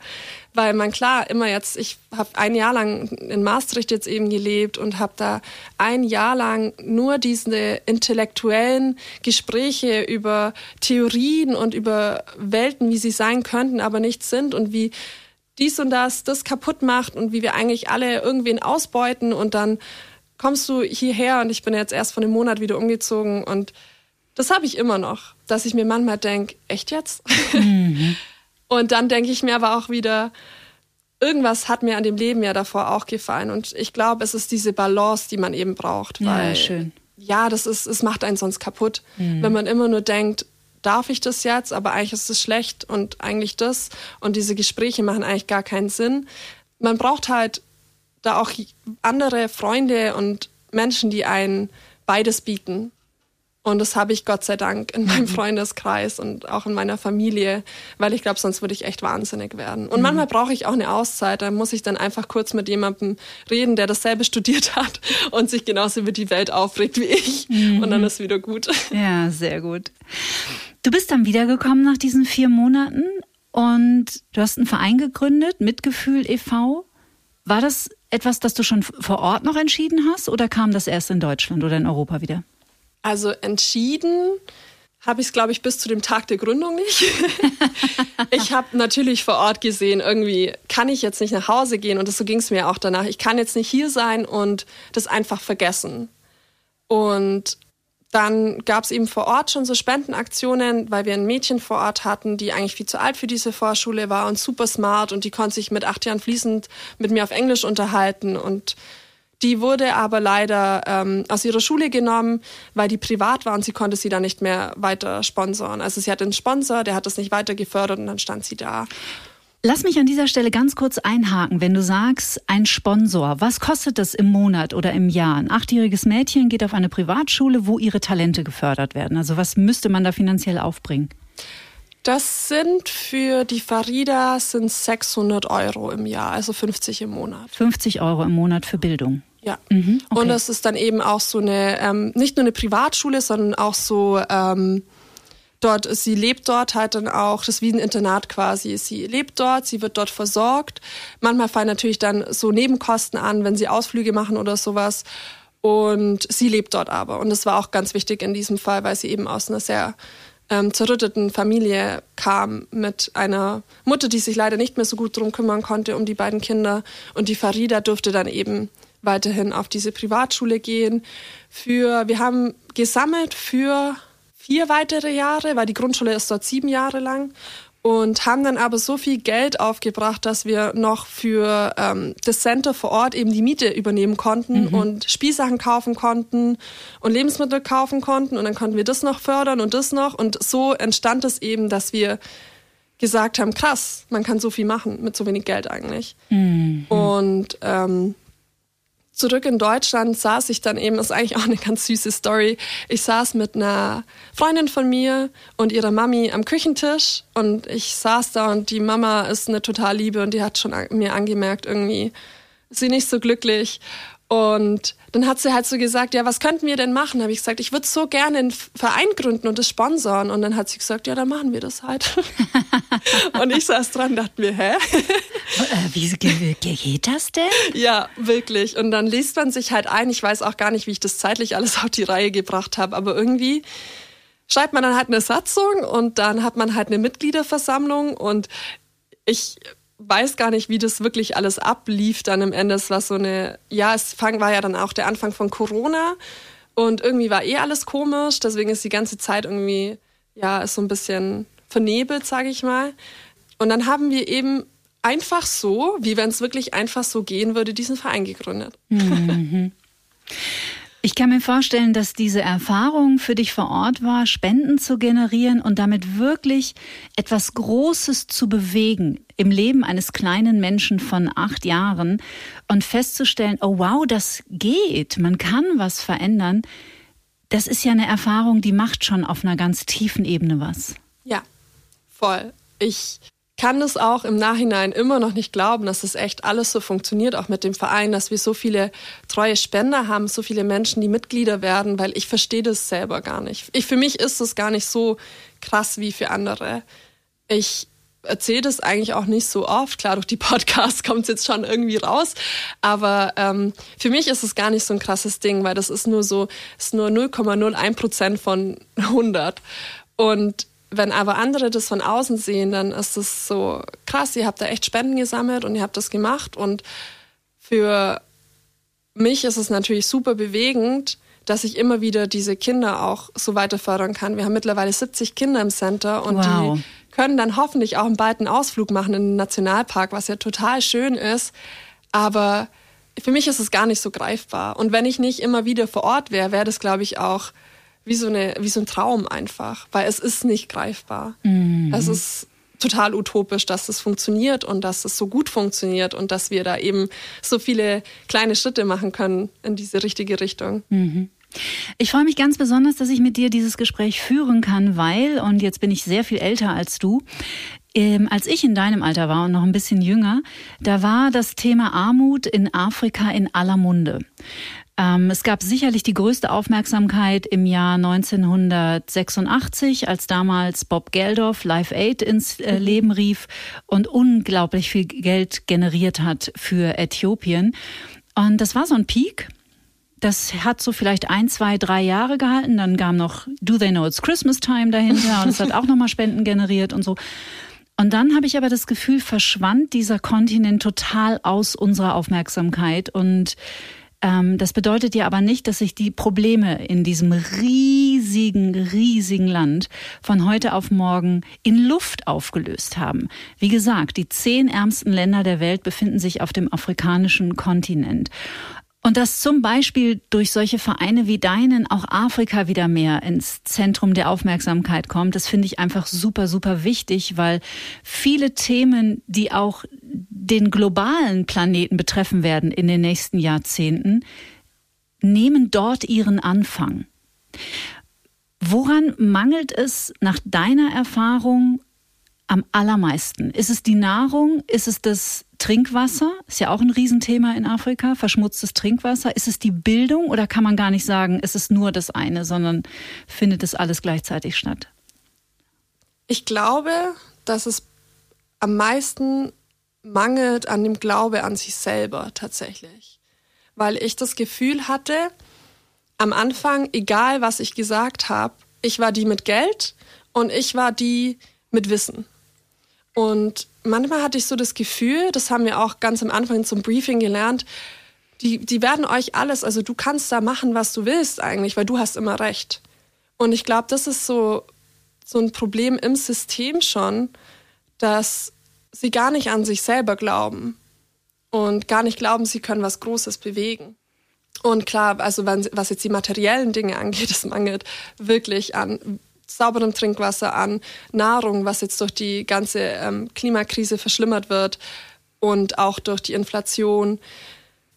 weil man klar immer jetzt, ich habe ein Jahr lang in Maastricht jetzt eben gelebt und habe da ein Jahr lang nur diese intellektuellen Gespräche über Theorien und über Welten, wie sie sein könnten, aber nicht sind und wie dies und das das kaputt macht und wie wir eigentlich alle irgendwen ausbeuten und dann kommst du hierher und ich bin jetzt erst von einem Monat wieder umgezogen und das habe ich immer noch, dass ich mir manchmal denke, echt jetzt? Mhm. und dann denke ich mir aber auch wieder, irgendwas hat mir an dem Leben ja davor auch gefallen und ich glaube, es ist diese Balance, die man eben braucht, weil ja, schön. ja, das ist, es macht einen sonst kaputt, mhm. wenn man immer nur denkt, darf ich das jetzt, aber eigentlich ist es schlecht und eigentlich das und diese Gespräche machen eigentlich gar keinen Sinn. Man braucht halt da auch andere Freunde und Menschen, die einen beides bieten. Und das habe ich Gott sei Dank in meinem mhm. Freundeskreis und auch in meiner Familie, weil ich glaube, sonst würde ich echt wahnsinnig werden. Und mhm. manchmal brauche ich auch eine Auszeit. Da muss ich dann einfach kurz mit jemandem reden, der dasselbe studiert hat und sich genauso über die Welt aufregt wie ich. Mhm. Und dann ist wieder gut. Ja, sehr gut. Du bist dann wiedergekommen nach diesen vier Monaten und du hast einen Verein gegründet, Mitgefühl e.V. War das etwas, das du schon vor Ort noch entschieden hast oder kam das erst in Deutschland oder in Europa wieder? Also entschieden habe ich es, glaube ich, bis zu dem Tag der Gründung nicht. ich habe natürlich vor Ort gesehen, irgendwie kann ich jetzt nicht nach Hause gehen und das, so ging es mir auch danach. Ich kann jetzt nicht hier sein und das einfach vergessen. Und dann gab es eben vor Ort schon so Spendenaktionen, weil wir ein Mädchen vor Ort hatten, die eigentlich viel zu alt für diese Vorschule war und super smart und die konnte sich mit acht Jahren fließend mit mir auf Englisch unterhalten und die wurde aber leider ähm, aus ihrer Schule genommen, weil die privat war und sie konnte sie dann nicht mehr weiter sponsoren. Also sie hatte einen Sponsor, der hat das nicht weiter gefördert und dann stand sie da. Lass mich an dieser Stelle ganz kurz einhaken. Wenn du sagst, ein Sponsor, was kostet das im Monat oder im Jahr? Ein achtjähriges Mädchen geht auf eine Privatschule, wo ihre Talente gefördert werden. Also was müsste man da finanziell aufbringen? Das sind für die Farida sind 600 Euro im Jahr, also 50 im Monat. 50 Euro im Monat für Bildung. Ja. Mhm, okay. Und das ist dann eben auch so eine, ähm, nicht nur eine Privatschule, sondern auch so ähm, dort, sie lebt dort halt dann auch, das ist wie ein Internat quasi. Sie lebt dort, sie wird dort versorgt. Manchmal fallen natürlich dann so Nebenkosten an, wenn sie Ausflüge machen oder sowas. Und sie lebt dort aber. Und das war auch ganz wichtig in diesem Fall, weil sie eben aus einer sehr ähm, zerrütteten Familie kam mit einer Mutter, die sich leider nicht mehr so gut drum kümmern konnte um die beiden Kinder. Und die Farida durfte dann eben weiterhin auf diese Privatschule gehen. Für, wir haben gesammelt für vier weitere Jahre, weil die Grundschule ist dort sieben Jahre lang und haben dann aber so viel Geld aufgebracht, dass wir noch für ähm, das Center vor Ort eben die Miete übernehmen konnten mhm. und Spielsachen kaufen konnten und Lebensmittel kaufen konnten und dann konnten wir das noch fördern und das noch und so entstand es eben, dass wir gesagt haben, krass, man kann so viel machen mit so wenig Geld eigentlich. Mhm. Und ähm, zurück in Deutschland saß ich dann eben, ist eigentlich auch eine ganz süße Story. Ich saß mit einer Freundin von mir und ihrer Mami am Küchentisch und ich saß da und die Mama ist eine total Liebe und die hat schon mir angemerkt, irgendwie ist sie nicht so glücklich. Und dann hat sie halt so gesagt, ja, was könnten wir denn machen? Habe ich gesagt, ich würde so gerne einen Verein gründen und das sponsern. Und dann hat sie gesagt, ja, dann machen wir das halt. und ich saß dran, dachte mir, hä? Äh, wie geht das denn? Ja, wirklich. Und dann liest man sich halt ein. Ich weiß auch gar nicht, wie ich das zeitlich alles auf die Reihe gebracht habe, aber irgendwie schreibt man dann halt eine Satzung und dann hat man halt eine Mitgliederversammlung und ich weiß gar nicht, wie das wirklich alles ablief dann im Ende. Es war so eine, ja, es fang, war ja dann auch der Anfang von Corona und irgendwie war eh alles komisch, deswegen ist die ganze Zeit irgendwie, ja, ist so ein bisschen vernebelt, sage ich mal. Und dann haben wir eben einfach so, wie wenn es wirklich einfach so gehen würde, diesen Verein gegründet. Mhm. Ich kann mir vorstellen, dass diese Erfahrung für dich vor Ort war, Spenden zu generieren und damit wirklich etwas Großes zu bewegen im Leben eines kleinen Menschen von acht Jahren und festzustellen, oh wow, das geht, man kann was verändern. Das ist ja eine Erfahrung, die macht schon auf einer ganz tiefen Ebene was. Ja, voll. Ich kann das auch im Nachhinein immer noch nicht glauben, dass das echt alles so funktioniert, auch mit dem Verein, dass wir so viele treue Spender haben, so viele Menschen, die Mitglieder werden, weil ich verstehe das selber gar nicht. Ich, für mich ist es gar nicht so krass wie für andere. Ich erzähle das eigentlich auch nicht so oft. Klar, durch die Podcasts kommt es jetzt schon irgendwie raus. Aber ähm, für mich ist es gar nicht so ein krasses Ding, weil das ist nur so, ist nur 0,01 Prozent von 100. Und wenn aber andere das von außen sehen, dann ist es so krass, ihr habt da echt Spenden gesammelt und ihr habt das gemacht. Und für mich ist es natürlich super bewegend, dass ich immer wieder diese Kinder auch so weiter fördern kann. Wir haben mittlerweile 70 Kinder im Center und wow. die können dann hoffentlich auch einen bald Ausflug machen in den Nationalpark, was ja total schön ist. Aber für mich ist es gar nicht so greifbar. Und wenn ich nicht immer wieder vor Ort wäre, wäre das, glaube ich, auch wie so, eine, wie so ein Traum einfach, weil es ist nicht greifbar. Mhm. Es ist total utopisch, dass es funktioniert und dass es so gut funktioniert und dass wir da eben so viele kleine Schritte machen können in diese richtige Richtung. Mhm. Ich freue mich ganz besonders, dass ich mit dir dieses Gespräch führen kann, weil, und jetzt bin ich sehr viel älter als du, ähm, als ich in deinem Alter war und noch ein bisschen jünger, da war das Thema Armut in Afrika in aller Munde. Ähm, es gab sicherlich die größte Aufmerksamkeit im Jahr 1986, als damals Bob Geldof Live Aid ins äh, mhm. Leben rief und unglaublich viel Geld generiert hat für Äthiopien. Und das war so ein Peak. Das hat so vielleicht ein, zwei, drei Jahre gehalten. Dann kam noch Do They Know It's Christmas Time dahinter und es hat auch nochmal Spenden generiert und so. Und dann habe ich aber das Gefühl, verschwand dieser Kontinent total aus unserer Aufmerksamkeit und das bedeutet ja aber nicht, dass sich die Probleme in diesem riesigen, riesigen Land von heute auf morgen in Luft aufgelöst haben. Wie gesagt, die zehn ärmsten Länder der Welt befinden sich auf dem afrikanischen Kontinent. Und dass zum Beispiel durch solche Vereine wie deinen auch Afrika wieder mehr ins Zentrum der Aufmerksamkeit kommt, das finde ich einfach super, super wichtig, weil viele Themen, die auch den globalen Planeten betreffen werden in den nächsten Jahrzehnten, nehmen dort ihren Anfang. Woran mangelt es nach deiner Erfahrung am allermeisten? Ist es die Nahrung? Ist es das Trinkwasser ist ja auch ein Riesenthema in Afrika, verschmutztes Trinkwasser. Ist es die Bildung oder kann man gar nicht sagen, es ist nur das eine, sondern findet es alles gleichzeitig statt? Ich glaube, dass es am meisten mangelt an dem Glaube an sich selber tatsächlich. Weil ich das Gefühl hatte, am Anfang, egal was ich gesagt habe, ich war die mit Geld und ich war die mit Wissen. Und manchmal hatte ich so das Gefühl, das haben wir auch ganz am Anfang zum Briefing gelernt, die, die werden euch alles, also du kannst da machen, was du willst eigentlich, weil du hast immer recht. Und ich glaube, das ist so, so ein Problem im System schon, dass sie gar nicht an sich selber glauben und gar nicht glauben, sie können was Großes bewegen. Und klar, also was jetzt die materiellen Dinge angeht, es mangelt wirklich an sauberem Trinkwasser an, Nahrung, was jetzt durch die ganze ähm, Klimakrise verschlimmert wird und auch durch die Inflation.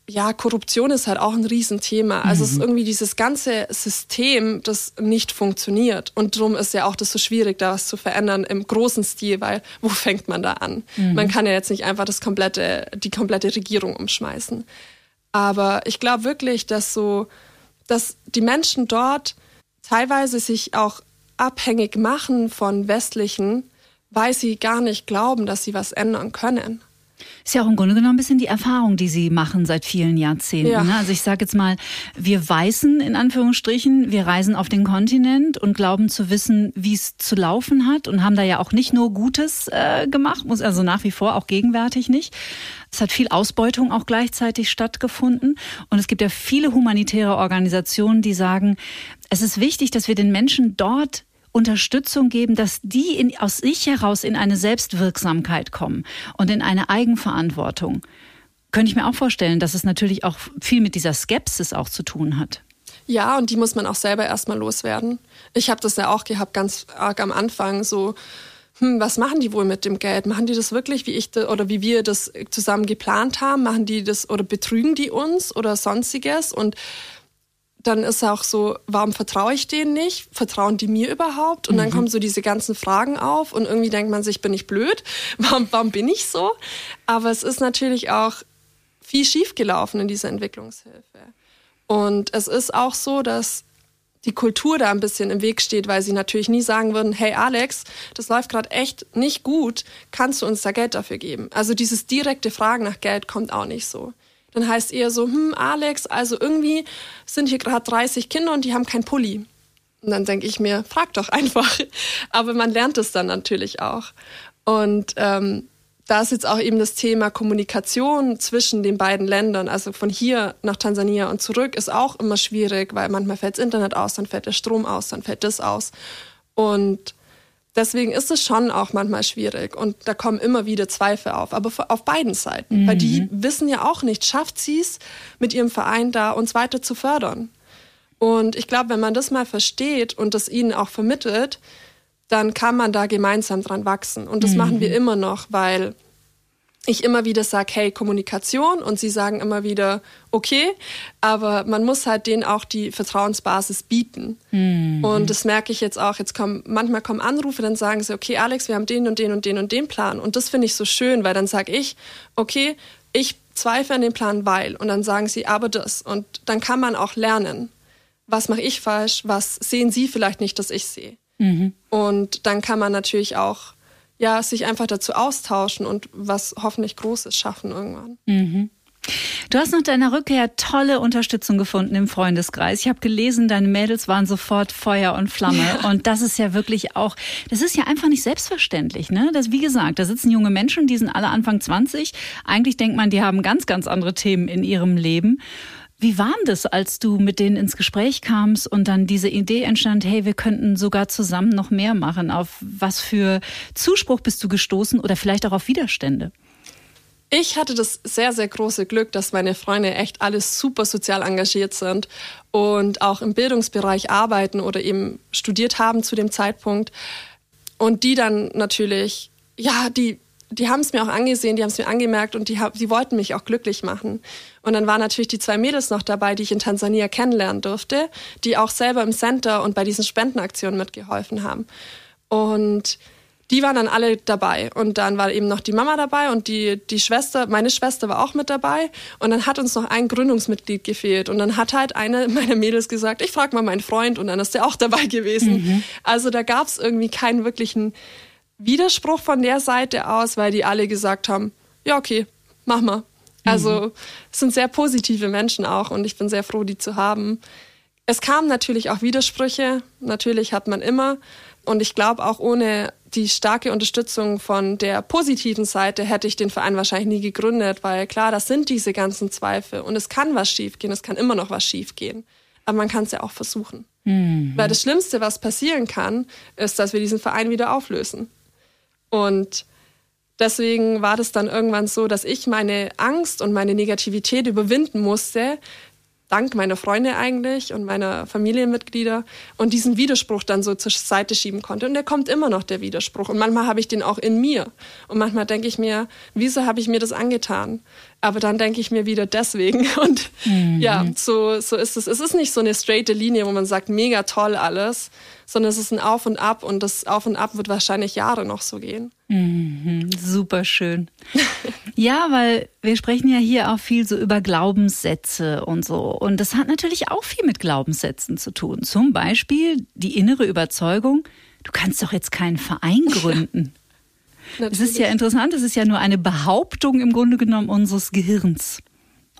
Ja, Korruption ist halt auch ein Riesenthema. Also mhm. es ist mhm. irgendwie dieses ganze System, das nicht funktioniert. Und darum ist ja auch das so schwierig, da was zu verändern im großen Stil, weil wo fängt man da an? Mhm. Man kann ja jetzt nicht einfach das komplette, die komplette Regierung umschmeißen. Aber ich glaube wirklich, dass so, dass die Menschen dort teilweise sich auch abhängig machen von westlichen, weil sie gar nicht glauben, dass sie was ändern können. Ist ja auch im Grunde genommen ein bisschen die Erfahrung, die Sie machen seit vielen Jahrzehnten. Ja. Ne? Also ich sage jetzt mal, wir Weißen in Anführungsstrichen, wir reisen auf den Kontinent und glauben zu wissen, wie es zu laufen hat und haben da ja auch nicht nur Gutes äh, gemacht, muss also nach wie vor auch gegenwärtig nicht. Es hat viel Ausbeutung auch gleichzeitig stattgefunden. Und es gibt ja viele humanitäre Organisationen, die sagen, es ist wichtig, dass wir den Menschen dort Unterstützung geben, dass die in, aus sich heraus in eine Selbstwirksamkeit kommen und in eine Eigenverantwortung. Könnte ich mir auch vorstellen, dass es natürlich auch viel mit dieser Skepsis auch zu tun hat. Ja, und die muss man auch selber erstmal loswerden. Ich habe das ja auch gehabt, ganz arg am Anfang, so, hm, was machen die wohl mit dem Geld? Machen die das wirklich, wie ich oder wie wir das zusammen geplant haben? Machen die das oder betrügen die uns oder sonstiges? Und dann ist auch so, warum vertraue ich denen nicht? Vertrauen die mir überhaupt? Und dann mhm. kommen so diese ganzen Fragen auf und irgendwie denkt man sich, bin ich blöd? Warum, warum bin ich so? Aber es ist natürlich auch viel schiefgelaufen in dieser Entwicklungshilfe. Und es ist auch so, dass die Kultur da ein bisschen im Weg steht, weil sie natürlich nie sagen würden, hey Alex, das läuft gerade echt nicht gut, kannst du uns da Geld dafür geben? Also dieses direkte Fragen nach Geld kommt auch nicht so. Dann heißt eher so, hm, Alex, also irgendwie sind hier gerade 30 Kinder und die haben kein Pulli. Und dann denke ich mir, frag doch einfach. Aber man lernt es dann natürlich auch. Und ähm, da ist jetzt auch eben das Thema Kommunikation zwischen den beiden Ländern, also von hier nach Tansania und zurück, ist auch immer schwierig, weil manchmal fällt das Internet aus, dann fällt der Strom aus, dann fällt das aus. Und deswegen ist es schon auch manchmal schwierig und da kommen immer wieder Zweifel auf, aber auf beiden Seiten, mhm. weil die mhm. wissen ja auch nicht, schafft sie es mit ihrem Verein da, uns weiter zu fördern. Und ich glaube, wenn man das mal versteht und das ihnen auch vermittelt, dann kann man da gemeinsam dran wachsen. Und das mhm. machen wir immer noch, weil ich immer wieder sage, hey, Kommunikation und sie sagen immer wieder, okay, aber man muss halt denen auch die Vertrauensbasis bieten. Mhm. Und das merke ich jetzt auch, jetzt kommen, manchmal kommen Anrufe, dann sagen sie, okay, Alex, wir haben den und den und den und den Plan. Und das finde ich so schön, weil dann sage ich, okay, ich zweifle an dem Plan, weil. Und dann sagen sie, aber das. Und dann kann man auch lernen, was mache ich falsch, was sehen sie vielleicht nicht, dass ich sehe. Mhm. Und dann kann man natürlich auch ja, sich einfach dazu austauschen und was hoffentlich Großes schaffen irgendwann. Mhm. Du hast nach deiner Rückkehr tolle Unterstützung gefunden im Freundeskreis. Ich habe gelesen, deine Mädels waren sofort Feuer und Flamme. Ja. Und das ist ja wirklich auch, das ist ja einfach nicht selbstverständlich. Ne? Das, wie gesagt, da sitzen junge Menschen, die sind alle Anfang 20. Eigentlich denkt man, die haben ganz, ganz andere Themen in ihrem Leben. Wie war das, als du mit denen ins Gespräch kamst und dann diese Idee entstand, hey, wir könnten sogar zusammen noch mehr machen? Auf was für Zuspruch bist du gestoßen oder vielleicht auch auf Widerstände? Ich hatte das sehr, sehr große Glück, dass meine Freunde echt alles super sozial engagiert sind und auch im Bildungsbereich arbeiten oder eben studiert haben zu dem Zeitpunkt. Und die dann natürlich, ja, die die haben es mir auch angesehen, die haben es mir angemerkt und die, die wollten mich auch glücklich machen. Und dann waren natürlich die zwei Mädels noch dabei, die ich in Tansania kennenlernen durfte, die auch selber im Center und bei diesen Spendenaktionen mitgeholfen haben. Und die waren dann alle dabei. Und dann war eben noch die Mama dabei und die, die Schwester, meine Schwester war auch mit dabei. Und dann hat uns noch ein Gründungsmitglied gefehlt. Und dann hat halt eine meiner Mädels gesagt, ich frage mal meinen Freund und dann ist der auch dabei gewesen. Mhm. Also da gab es irgendwie keinen wirklichen Widerspruch von der Seite aus, weil die alle gesagt haben, ja, okay, mach mal. Also mhm. es sind sehr positive Menschen auch und ich bin sehr froh, die zu haben. Es kamen natürlich auch Widersprüche, natürlich hat man immer. Und ich glaube, auch ohne die starke Unterstützung von der positiven Seite hätte ich den Verein wahrscheinlich nie gegründet, weil klar, das sind diese ganzen Zweifel und es kann was schiefgehen, es kann immer noch was schiefgehen. Aber man kann es ja auch versuchen. Mhm. Weil das Schlimmste, was passieren kann, ist, dass wir diesen Verein wieder auflösen. Und deswegen war das dann irgendwann so, dass ich meine Angst und meine Negativität überwinden musste, dank meiner Freunde eigentlich und meiner Familienmitglieder und diesen Widerspruch dann so zur Seite schieben konnte. Und der kommt immer noch, der Widerspruch. Und manchmal habe ich den auch in mir. Und manchmal denke ich mir, wieso habe ich mir das angetan? Aber dann denke ich mir wieder deswegen. Und mhm. ja, so, so ist es. Es ist nicht so eine straighte Linie, wo man sagt, mega toll alles, sondern es ist ein Auf und Ab und das Auf und Ab wird wahrscheinlich Jahre noch so gehen. Mhm, super schön. ja, weil wir sprechen ja hier auch viel so über Glaubenssätze und so. Und das hat natürlich auch viel mit Glaubenssätzen zu tun. Zum Beispiel die innere Überzeugung, du kannst doch jetzt keinen Verein gründen. Es ist ja interessant, es ist ja nur eine Behauptung im Grunde genommen unseres Gehirns.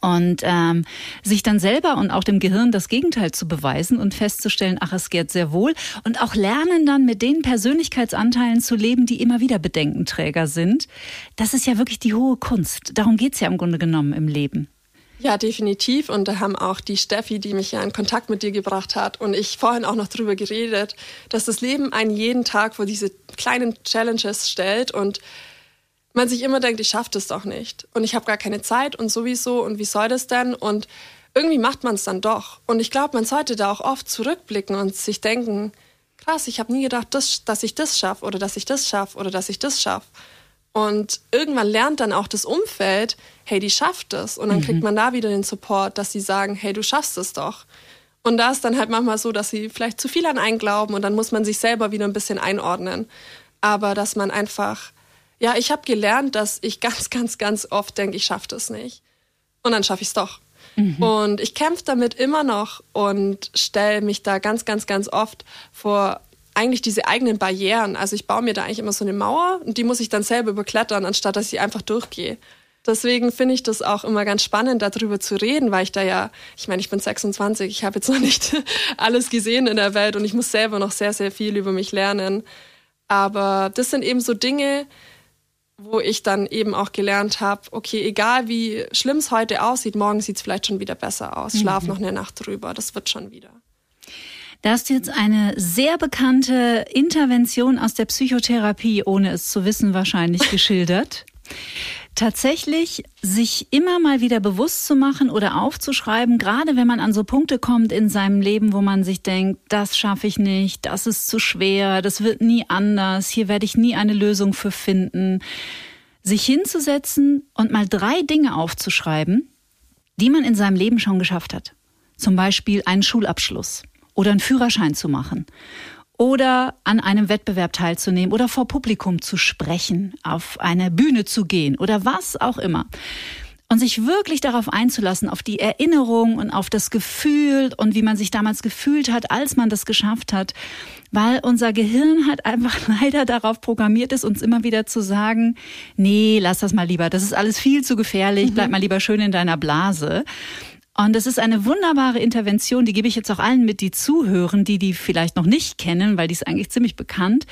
Und ähm, sich dann selber und auch dem Gehirn das Gegenteil zu beweisen und festzustellen, ach, es geht sehr wohl. Und auch lernen dann mit den Persönlichkeitsanteilen zu leben, die immer wieder Bedenkenträger sind. Das ist ja wirklich die hohe Kunst. Darum geht's ja im Grunde genommen im Leben. Ja, definitiv. Und da haben auch die Steffi, die mich ja in Kontakt mit dir gebracht hat, und ich vorhin auch noch drüber geredet, dass das Leben einen jeden Tag vor diese kleinen Challenges stellt und man sich immer denkt, ich schaffe das doch nicht und ich habe gar keine Zeit und sowieso und wie soll das denn? Und irgendwie macht man es dann doch. Und ich glaube, man sollte da auch oft zurückblicken und sich denken, krass, ich habe nie gedacht, das, dass ich das schaffe oder dass ich das schaffe oder dass ich das schaffe. Und irgendwann lernt dann auch das Umfeld, hey, die schafft es. Und dann mhm. kriegt man da wieder den Support, dass sie sagen, hey, du schaffst es doch. Und da ist dann halt manchmal so, dass sie vielleicht zu viel an einen glauben und dann muss man sich selber wieder ein bisschen einordnen. Aber dass man einfach ja, ich habe gelernt, dass ich ganz, ganz, ganz oft denke, ich schaffe das nicht. Und dann schaffe ich es doch. Mhm. Und ich kämpfe damit immer noch und stelle mich da ganz, ganz, ganz oft vor eigentlich diese eigenen Barrieren. Also ich baue mir da eigentlich immer so eine Mauer und die muss ich dann selber überklettern, anstatt dass ich einfach durchgehe. Deswegen finde ich das auch immer ganz spannend, darüber zu reden, weil ich da ja, ich meine, ich bin 26, ich habe jetzt noch nicht alles gesehen in der Welt und ich muss selber noch sehr, sehr viel über mich lernen. Aber das sind eben so Dinge, wo ich dann eben auch gelernt habe, okay, egal wie schlimm es heute aussieht, morgen sieht es vielleicht schon wieder besser aus. Schlaf mhm. noch eine Nacht drüber, das wird schon wieder. Da hast du jetzt eine sehr bekannte Intervention aus der Psychotherapie, ohne es zu wissen, wahrscheinlich geschildert. Tatsächlich sich immer mal wieder bewusst zu machen oder aufzuschreiben, gerade wenn man an so Punkte kommt in seinem Leben, wo man sich denkt, das schaffe ich nicht, das ist zu schwer, das wird nie anders, hier werde ich nie eine Lösung für finden. Sich hinzusetzen und mal drei Dinge aufzuschreiben, die man in seinem Leben schon geschafft hat. Zum Beispiel einen Schulabschluss oder einen Führerschein zu machen oder an einem Wettbewerb teilzunehmen oder vor Publikum zu sprechen, auf eine Bühne zu gehen oder was auch immer. Und sich wirklich darauf einzulassen, auf die Erinnerung und auf das Gefühl und wie man sich damals gefühlt hat, als man das geschafft hat, weil unser Gehirn halt einfach leider darauf programmiert ist, uns immer wieder zu sagen, nee, lass das mal lieber, das ist alles viel zu gefährlich, bleib mhm. mal lieber schön in deiner Blase. Und es ist eine wunderbare Intervention, die gebe ich jetzt auch allen mit, die zuhören, die die vielleicht noch nicht kennen, weil die ist eigentlich ziemlich bekannt,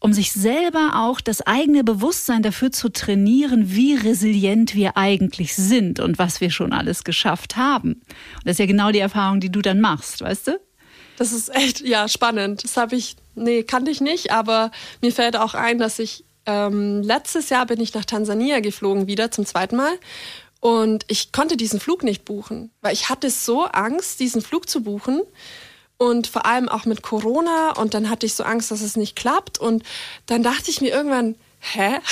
um sich selber auch das eigene Bewusstsein dafür zu trainieren, wie resilient wir eigentlich sind und was wir schon alles geschafft haben. Und das ist ja genau die Erfahrung, die du dann machst, weißt du? Das ist echt, ja, spannend. Das habe ich, nee, kannte ich nicht, aber mir fällt auch ein, dass ich ähm, letztes Jahr bin ich nach Tansania geflogen wieder zum zweiten Mal und ich konnte diesen Flug nicht buchen, weil ich hatte so Angst, diesen Flug zu buchen. Und vor allem auch mit Corona. Und dann hatte ich so Angst, dass es nicht klappt. Und dann dachte ich mir irgendwann, hä?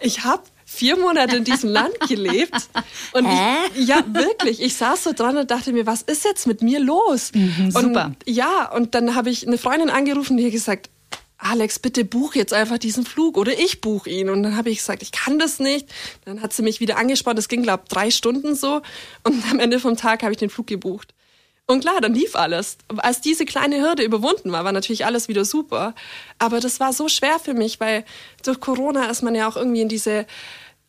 Ich habe vier Monate in diesem Land gelebt. Und Hä? Ich, ja, wirklich. Ich saß so dran und dachte mir, was ist jetzt mit mir los? Mhm, super. Und, ja, und dann habe ich eine Freundin angerufen, die hat gesagt, Alex, bitte buch jetzt einfach diesen Flug oder ich buch ihn. Und dann habe ich gesagt, ich kann das nicht. Dann hat sie mich wieder angespannt. Das ging, glaube ich, drei Stunden so. Und am Ende vom Tag habe ich den Flug gebucht. Und klar, dann lief alles. Als diese kleine Hürde überwunden war, war natürlich alles wieder super. Aber das war so schwer für mich, weil durch Corona ist man ja auch irgendwie in diese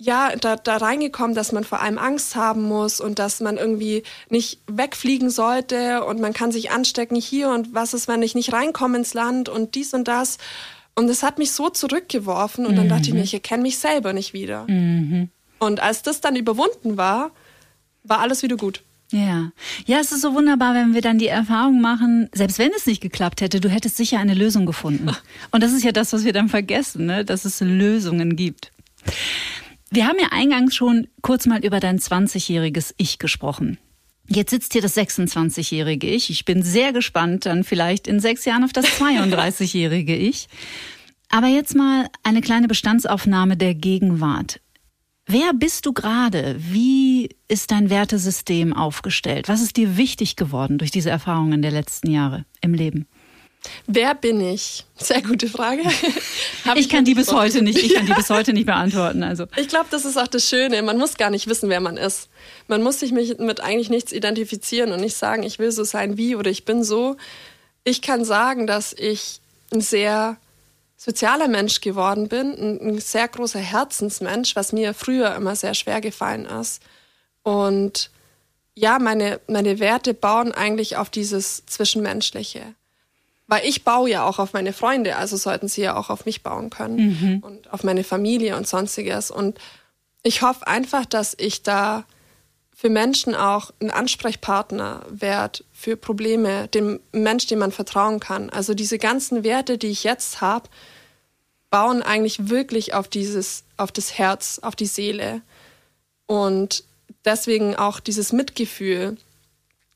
ja, da, da reingekommen, dass man vor allem Angst haben muss und dass man irgendwie nicht wegfliegen sollte und man kann sich anstecken hier und was ist, wenn ich nicht reinkomme ins Land und dies und das. Und es hat mich so zurückgeworfen und dann dachte ich mir, mhm. ich erkenne mich selber nicht wieder. Mhm. Und als das dann überwunden war, war alles wieder gut. Ja. Ja, es ist so wunderbar, wenn wir dann die Erfahrung machen, selbst wenn es nicht geklappt hätte, du hättest sicher eine Lösung gefunden. Und das ist ja das, was wir dann vergessen, ne? dass es Lösungen gibt. Wir haben ja eingangs schon kurz mal über dein 20-jähriges Ich gesprochen. Jetzt sitzt hier das 26-jährige Ich. Ich bin sehr gespannt dann vielleicht in sechs Jahren auf das 32-jährige Ich. Aber jetzt mal eine kleine Bestandsaufnahme der Gegenwart. Wer bist du gerade? Wie ist dein Wertesystem aufgestellt? Was ist dir wichtig geworden durch diese Erfahrungen der letzten Jahre im Leben? Wer bin ich? Sehr gute Frage. ich, ich kann die bis heute nicht, ich kann die bis heute nicht beantworten. Also. Ich glaube, das ist auch das Schöne. Man muss gar nicht wissen, wer man ist. Man muss sich mit eigentlich nichts identifizieren und nicht sagen, ich will so sein wie oder ich bin so. Ich kann sagen, dass ich ein sehr sozialer Mensch geworden bin, ein, sehr großer Herzensmensch, was mir früher immer sehr schwer gefallen ist. Und ja, meine, meine Werte bauen eigentlich auf dieses Zwischenmenschliche. Weil ich baue ja auch auf meine Freunde, also sollten sie ja auch auf mich bauen können mhm. und auf meine Familie und sonstiges. Und ich hoffe einfach, dass ich da für Menschen auch ein Ansprechpartner werde für Probleme, dem Mensch, dem man vertrauen kann. Also diese ganzen Werte, die ich jetzt habe, bauen eigentlich wirklich auf dieses, auf das Herz, auf die Seele. Und deswegen auch dieses Mitgefühl.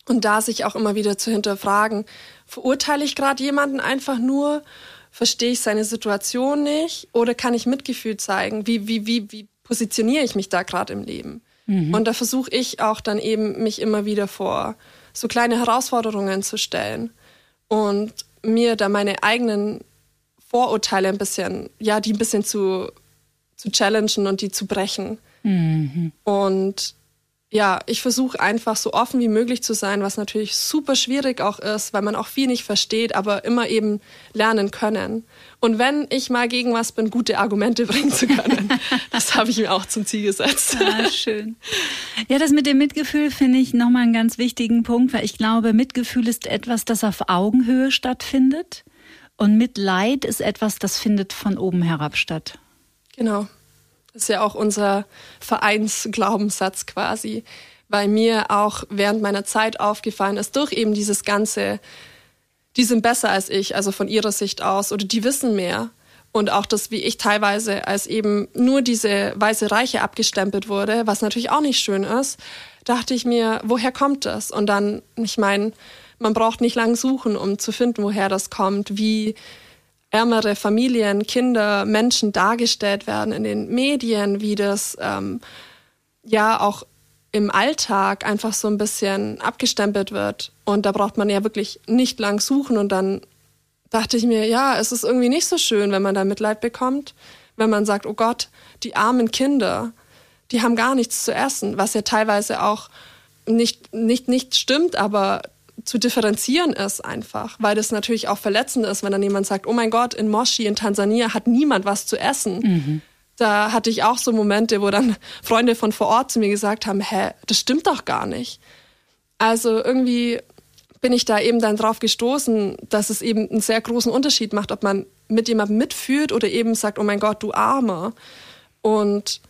Und da sich auch immer wieder zu hinterfragen, Verurteile ich gerade jemanden einfach nur? Verstehe ich seine Situation nicht? Oder kann ich Mitgefühl zeigen? Wie, wie, wie, wie positioniere ich mich da gerade im Leben? Mhm. Und da versuche ich auch dann eben, mich immer wieder vor so kleine Herausforderungen zu stellen und mir da meine eigenen Vorurteile ein bisschen, ja, die ein bisschen zu, zu challengen und die zu brechen. Mhm. Und ja, ich versuche einfach so offen wie möglich zu sein, was natürlich super schwierig auch ist, weil man auch viel nicht versteht, aber immer eben lernen können. Und wenn ich mal gegen was bin, gute Argumente bringen zu können, das habe ich mir auch zum Ziel gesetzt. Ah, schön. Ja, das mit dem Mitgefühl finde ich nochmal einen ganz wichtigen Punkt, weil ich glaube, Mitgefühl ist etwas, das auf Augenhöhe stattfindet. Und Mitleid ist etwas, das findet von oben herab statt. Genau. Das ist ja auch unser Vereinsglaubenssatz quasi, weil mir auch während meiner Zeit aufgefallen ist, durch eben dieses ganze, die sind besser als ich, also von ihrer Sicht aus, oder die wissen mehr. Und auch das, wie ich teilweise als eben nur diese weiße Reiche abgestempelt wurde, was natürlich auch nicht schön ist, dachte ich mir, woher kommt das? Und dann, ich meine, man braucht nicht lang suchen, um zu finden, woher das kommt, wie ärmere Familien, Kinder, Menschen dargestellt werden in den Medien, wie das ähm, ja auch im Alltag einfach so ein bisschen abgestempelt wird. Und da braucht man ja wirklich nicht lang suchen. Und dann dachte ich mir, ja, es ist irgendwie nicht so schön, wenn man da Mitleid bekommt, wenn man sagt, oh Gott, die armen Kinder, die haben gar nichts zu essen, was ja teilweise auch nicht, nicht, nicht stimmt, aber zu differenzieren ist einfach, weil das natürlich auch verletzend ist, wenn dann jemand sagt, oh mein Gott, in Moshi in Tansania hat niemand was zu essen. Mhm. Da hatte ich auch so Momente, wo dann Freunde von vor Ort zu mir gesagt haben, hä, das stimmt doch gar nicht. Also irgendwie bin ich da eben dann drauf gestoßen, dass es eben einen sehr großen Unterschied macht, ob man mit jemandem mitfühlt oder eben sagt, oh mein Gott, du Armer. Und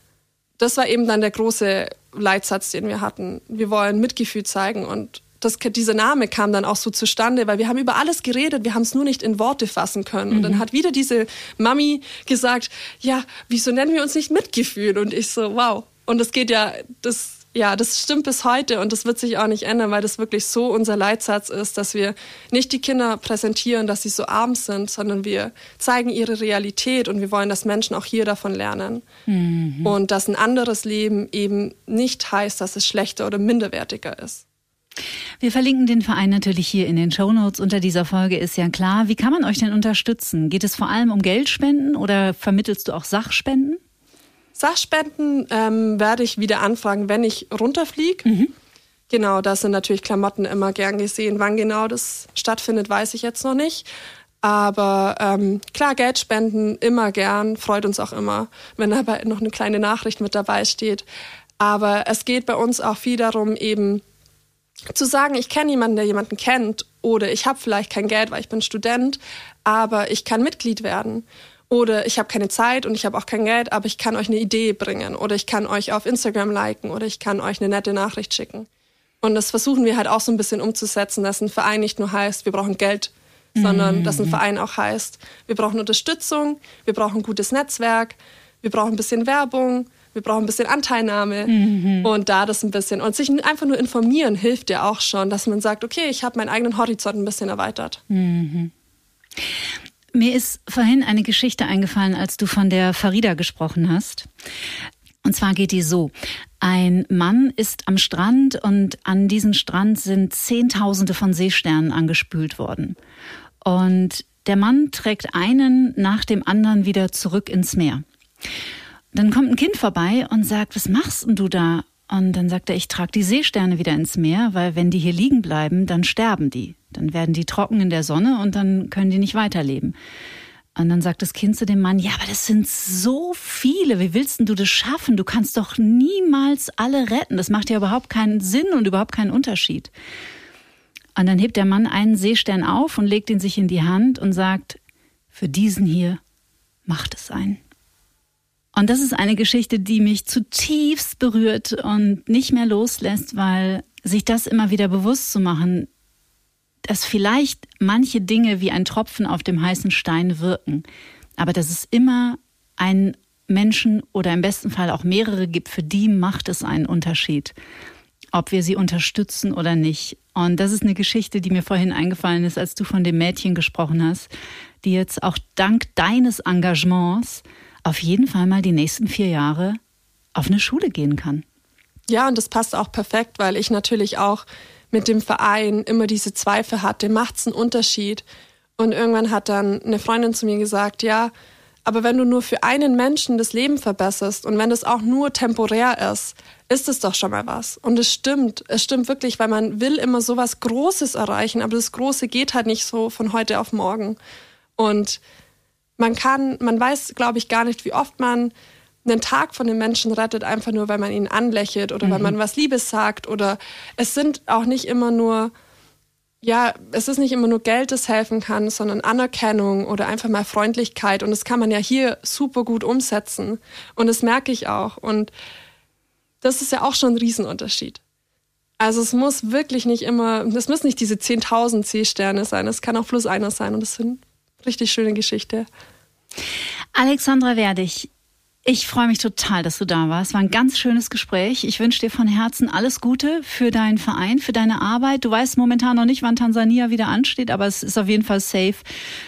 das war eben dann der große Leitsatz, den wir hatten. Wir wollen Mitgefühl zeigen und das, dieser Name kam dann auch so zustande, weil wir haben über alles geredet, wir haben es nur nicht in Worte fassen können. Mhm. Und dann mhm. hat wieder diese Mami gesagt, ja, wieso nennen wir uns nicht Mitgefühl? Und ich so, wow. Und das geht ja, das, ja, das stimmt bis heute und das wird sich auch nicht ändern, weil das wirklich so unser Leitsatz ist, dass wir nicht die Kinder präsentieren, dass sie so arm sind, sondern wir zeigen ihre Realität und wir wollen, dass Menschen auch hier davon lernen. Mhm. Und dass ein anderes Leben eben nicht heißt, dass es schlechter oder minderwertiger ist. Wir verlinken den Verein natürlich hier in den Show Notes. Unter dieser Folge ist ja klar. Wie kann man euch denn unterstützen? Geht es vor allem um Geldspenden oder vermittelst du auch Sachspenden? Sachspenden ähm, werde ich wieder anfragen, wenn ich runterfliege. Mhm. Genau, da sind natürlich Klamotten immer gern gesehen. Wann genau das stattfindet, weiß ich jetzt noch nicht. Aber ähm, klar, Geld spenden immer gern, freut uns auch immer, wenn dabei noch eine kleine Nachricht mit dabei steht. Aber es geht bei uns auch viel darum, eben zu sagen, ich kenne jemanden, der jemanden kennt oder ich habe vielleicht kein Geld, weil ich bin Student, aber ich kann Mitglied werden. Oder ich habe keine Zeit und ich habe auch kein Geld, aber ich kann euch eine Idee bringen. Oder ich kann euch auf Instagram liken oder ich kann euch eine nette Nachricht schicken. Und das versuchen wir halt auch so ein bisschen umzusetzen, dass ein Verein nicht nur heißt, wir brauchen Geld, sondern mhm. dass ein Verein auch heißt, wir brauchen Unterstützung, wir brauchen ein gutes Netzwerk, wir brauchen ein bisschen Werbung, wir brauchen ein bisschen Anteilnahme mhm. und da das ein bisschen und sich einfach nur informieren hilft ja auch schon, dass man sagt, okay, ich habe meinen eigenen Horizont ein bisschen erweitert. Mhm. Mir ist vorhin eine Geschichte eingefallen, als du von der Farida gesprochen hast. Und zwar geht die so. Ein Mann ist am Strand und an diesen Strand sind Zehntausende von Seesternen angespült worden. Und der Mann trägt einen nach dem anderen wieder zurück ins Meer. Dann kommt ein Kind vorbei und sagt, was machst denn du da? Und dann sagt er, ich trage die Seesterne wieder ins Meer, weil wenn die hier liegen bleiben, dann sterben die. Dann werden die trocken in der Sonne und dann können die nicht weiterleben. Und dann sagt das Kind zu dem Mann, ja, aber das sind so viele. Wie willst denn du das schaffen? Du kannst doch niemals alle retten. Das macht ja überhaupt keinen Sinn und überhaupt keinen Unterschied. Und dann hebt der Mann einen Seestern auf und legt ihn sich in die Hand und sagt, für diesen hier macht es ein. Und das ist eine Geschichte, die mich zutiefst berührt und nicht mehr loslässt, weil sich das immer wieder bewusst zu machen, dass vielleicht manche Dinge wie ein Tropfen auf dem heißen Stein wirken, aber dass es immer einen Menschen oder im besten Fall auch mehrere gibt, für die macht es einen Unterschied, ob wir sie unterstützen oder nicht. Und das ist eine Geschichte, die mir vorhin eingefallen ist, als du von dem Mädchen gesprochen hast, die jetzt auch dank deines Engagements auf jeden Fall mal die nächsten vier Jahre auf eine Schule gehen kann. Ja, und das passt auch perfekt, weil ich natürlich auch mit dem Verein immer diese Zweifel hatte, macht es einen Unterschied? Und irgendwann hat dann eine Freundin zu mir gesagt, ja, Aber wenn du nur für einen Menschen das Leben verbesserst und wenn das auch nur temporär ist, ist es doch schon mal was. Und es stimmt, es stimmt wirklich, weil man will immer so was Großes erreichen, aber das Große geht halt nicht so von heute auf morgen. Und man kann, man weiß, glaube ich, gar nicht, wie oft man einen Tag von den Menschen rettet, einfach nur, weil man ihn anlächelt oder mhm. weil man was Liebes sagt. Oder es sind auch nicht immer nur ja, es ist nicht immer nur Geld, das helfen kann, sondern Anerkennung oder einfach mal Freundlichkeit. Und das kann man ja hier super gut umsetzen. Und das merke ich auch. Und das ist ja auch schon ein Riesenunterschied. Also es muss wirklich nicht immer, es müssen nicht diese 10.000 C-Sterne sein, es kann auch plus einer sein. Und das sind richtig schöne Geschichte. Alexandra Werdig, ich freue mich total, dass du da warst. War ein ganz schönes Gespräch. Ich wünsche dir von Herzen alles Gute für deinen Verein, für deine Arbeit. Du weißt momentan noch nicht, wann Tansania wieder ansteht, aber es ist auf jeden Fall safe.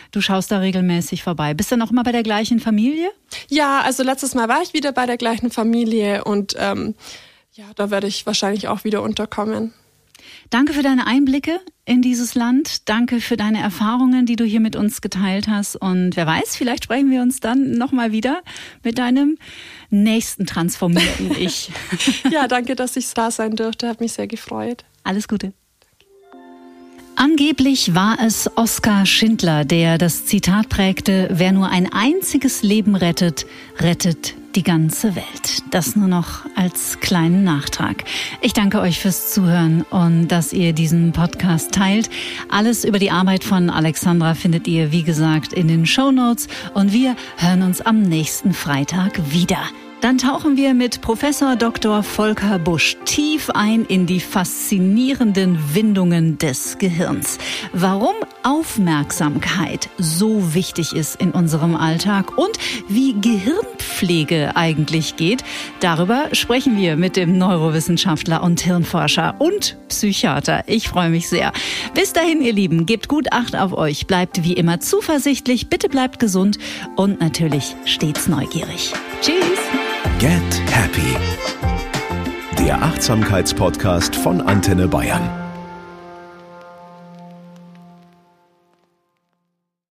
Du schaust da regelmäßig vorbei. Bist du noch immer bei der gleichen Familie? Ja, also letztes Mal war ich wieder bei der gleichen Familie und ähm, ja, da werde ich wahrscheinlich auch wieder unterkommen. Danke für deine Einblicke in dieses Land. Danke für deine Erfahrungen, die du hier mit uns geteilt hast. Und wer weiß, vielleicht sprechen wir uns dann nochmal wieder mit deinem nächsten transformierten Ich. ja, danke, dass ich da sein durfte. Hat mich sehr gefreut. Alles Gute. Angeblich war es Oskar Schindler, der das Zitat prägte, wer nur ein einziges Leben rettet, rettet die ganze Welt. Das nur noch als kleinen Nachtrag. Ich danke euch fürs Zuhören und dass ihr diesen Podcast teilt. Alles über die Arbeit von Alexandra findet ihr, wie gesagt, in den Show Notes und wir hören uns am nächsten Freitag wieder. Dann tauchen wir mit Professor Dr. Volker Busch tief ein in die faszinierenden Windungen des Gehirns. Warum Aufmerksamkeit so wichtig ist in unserem Alltag und wie Gehirnpflege eigentlich geht, darüber sprechen wir mit dem Neurowissenschaftler und Hirnforscher und Psychiater. Ich freue mich sehr. Bis dahin, ihr Lieben, gebt gut Acht auf euch, bleibt wie immer zuversichtlich, bitte bleibt gesund und natürlich stets neugierig. Tschüss! Get Happy. Der Achtsamkeitspodcast von Antenne Bayern.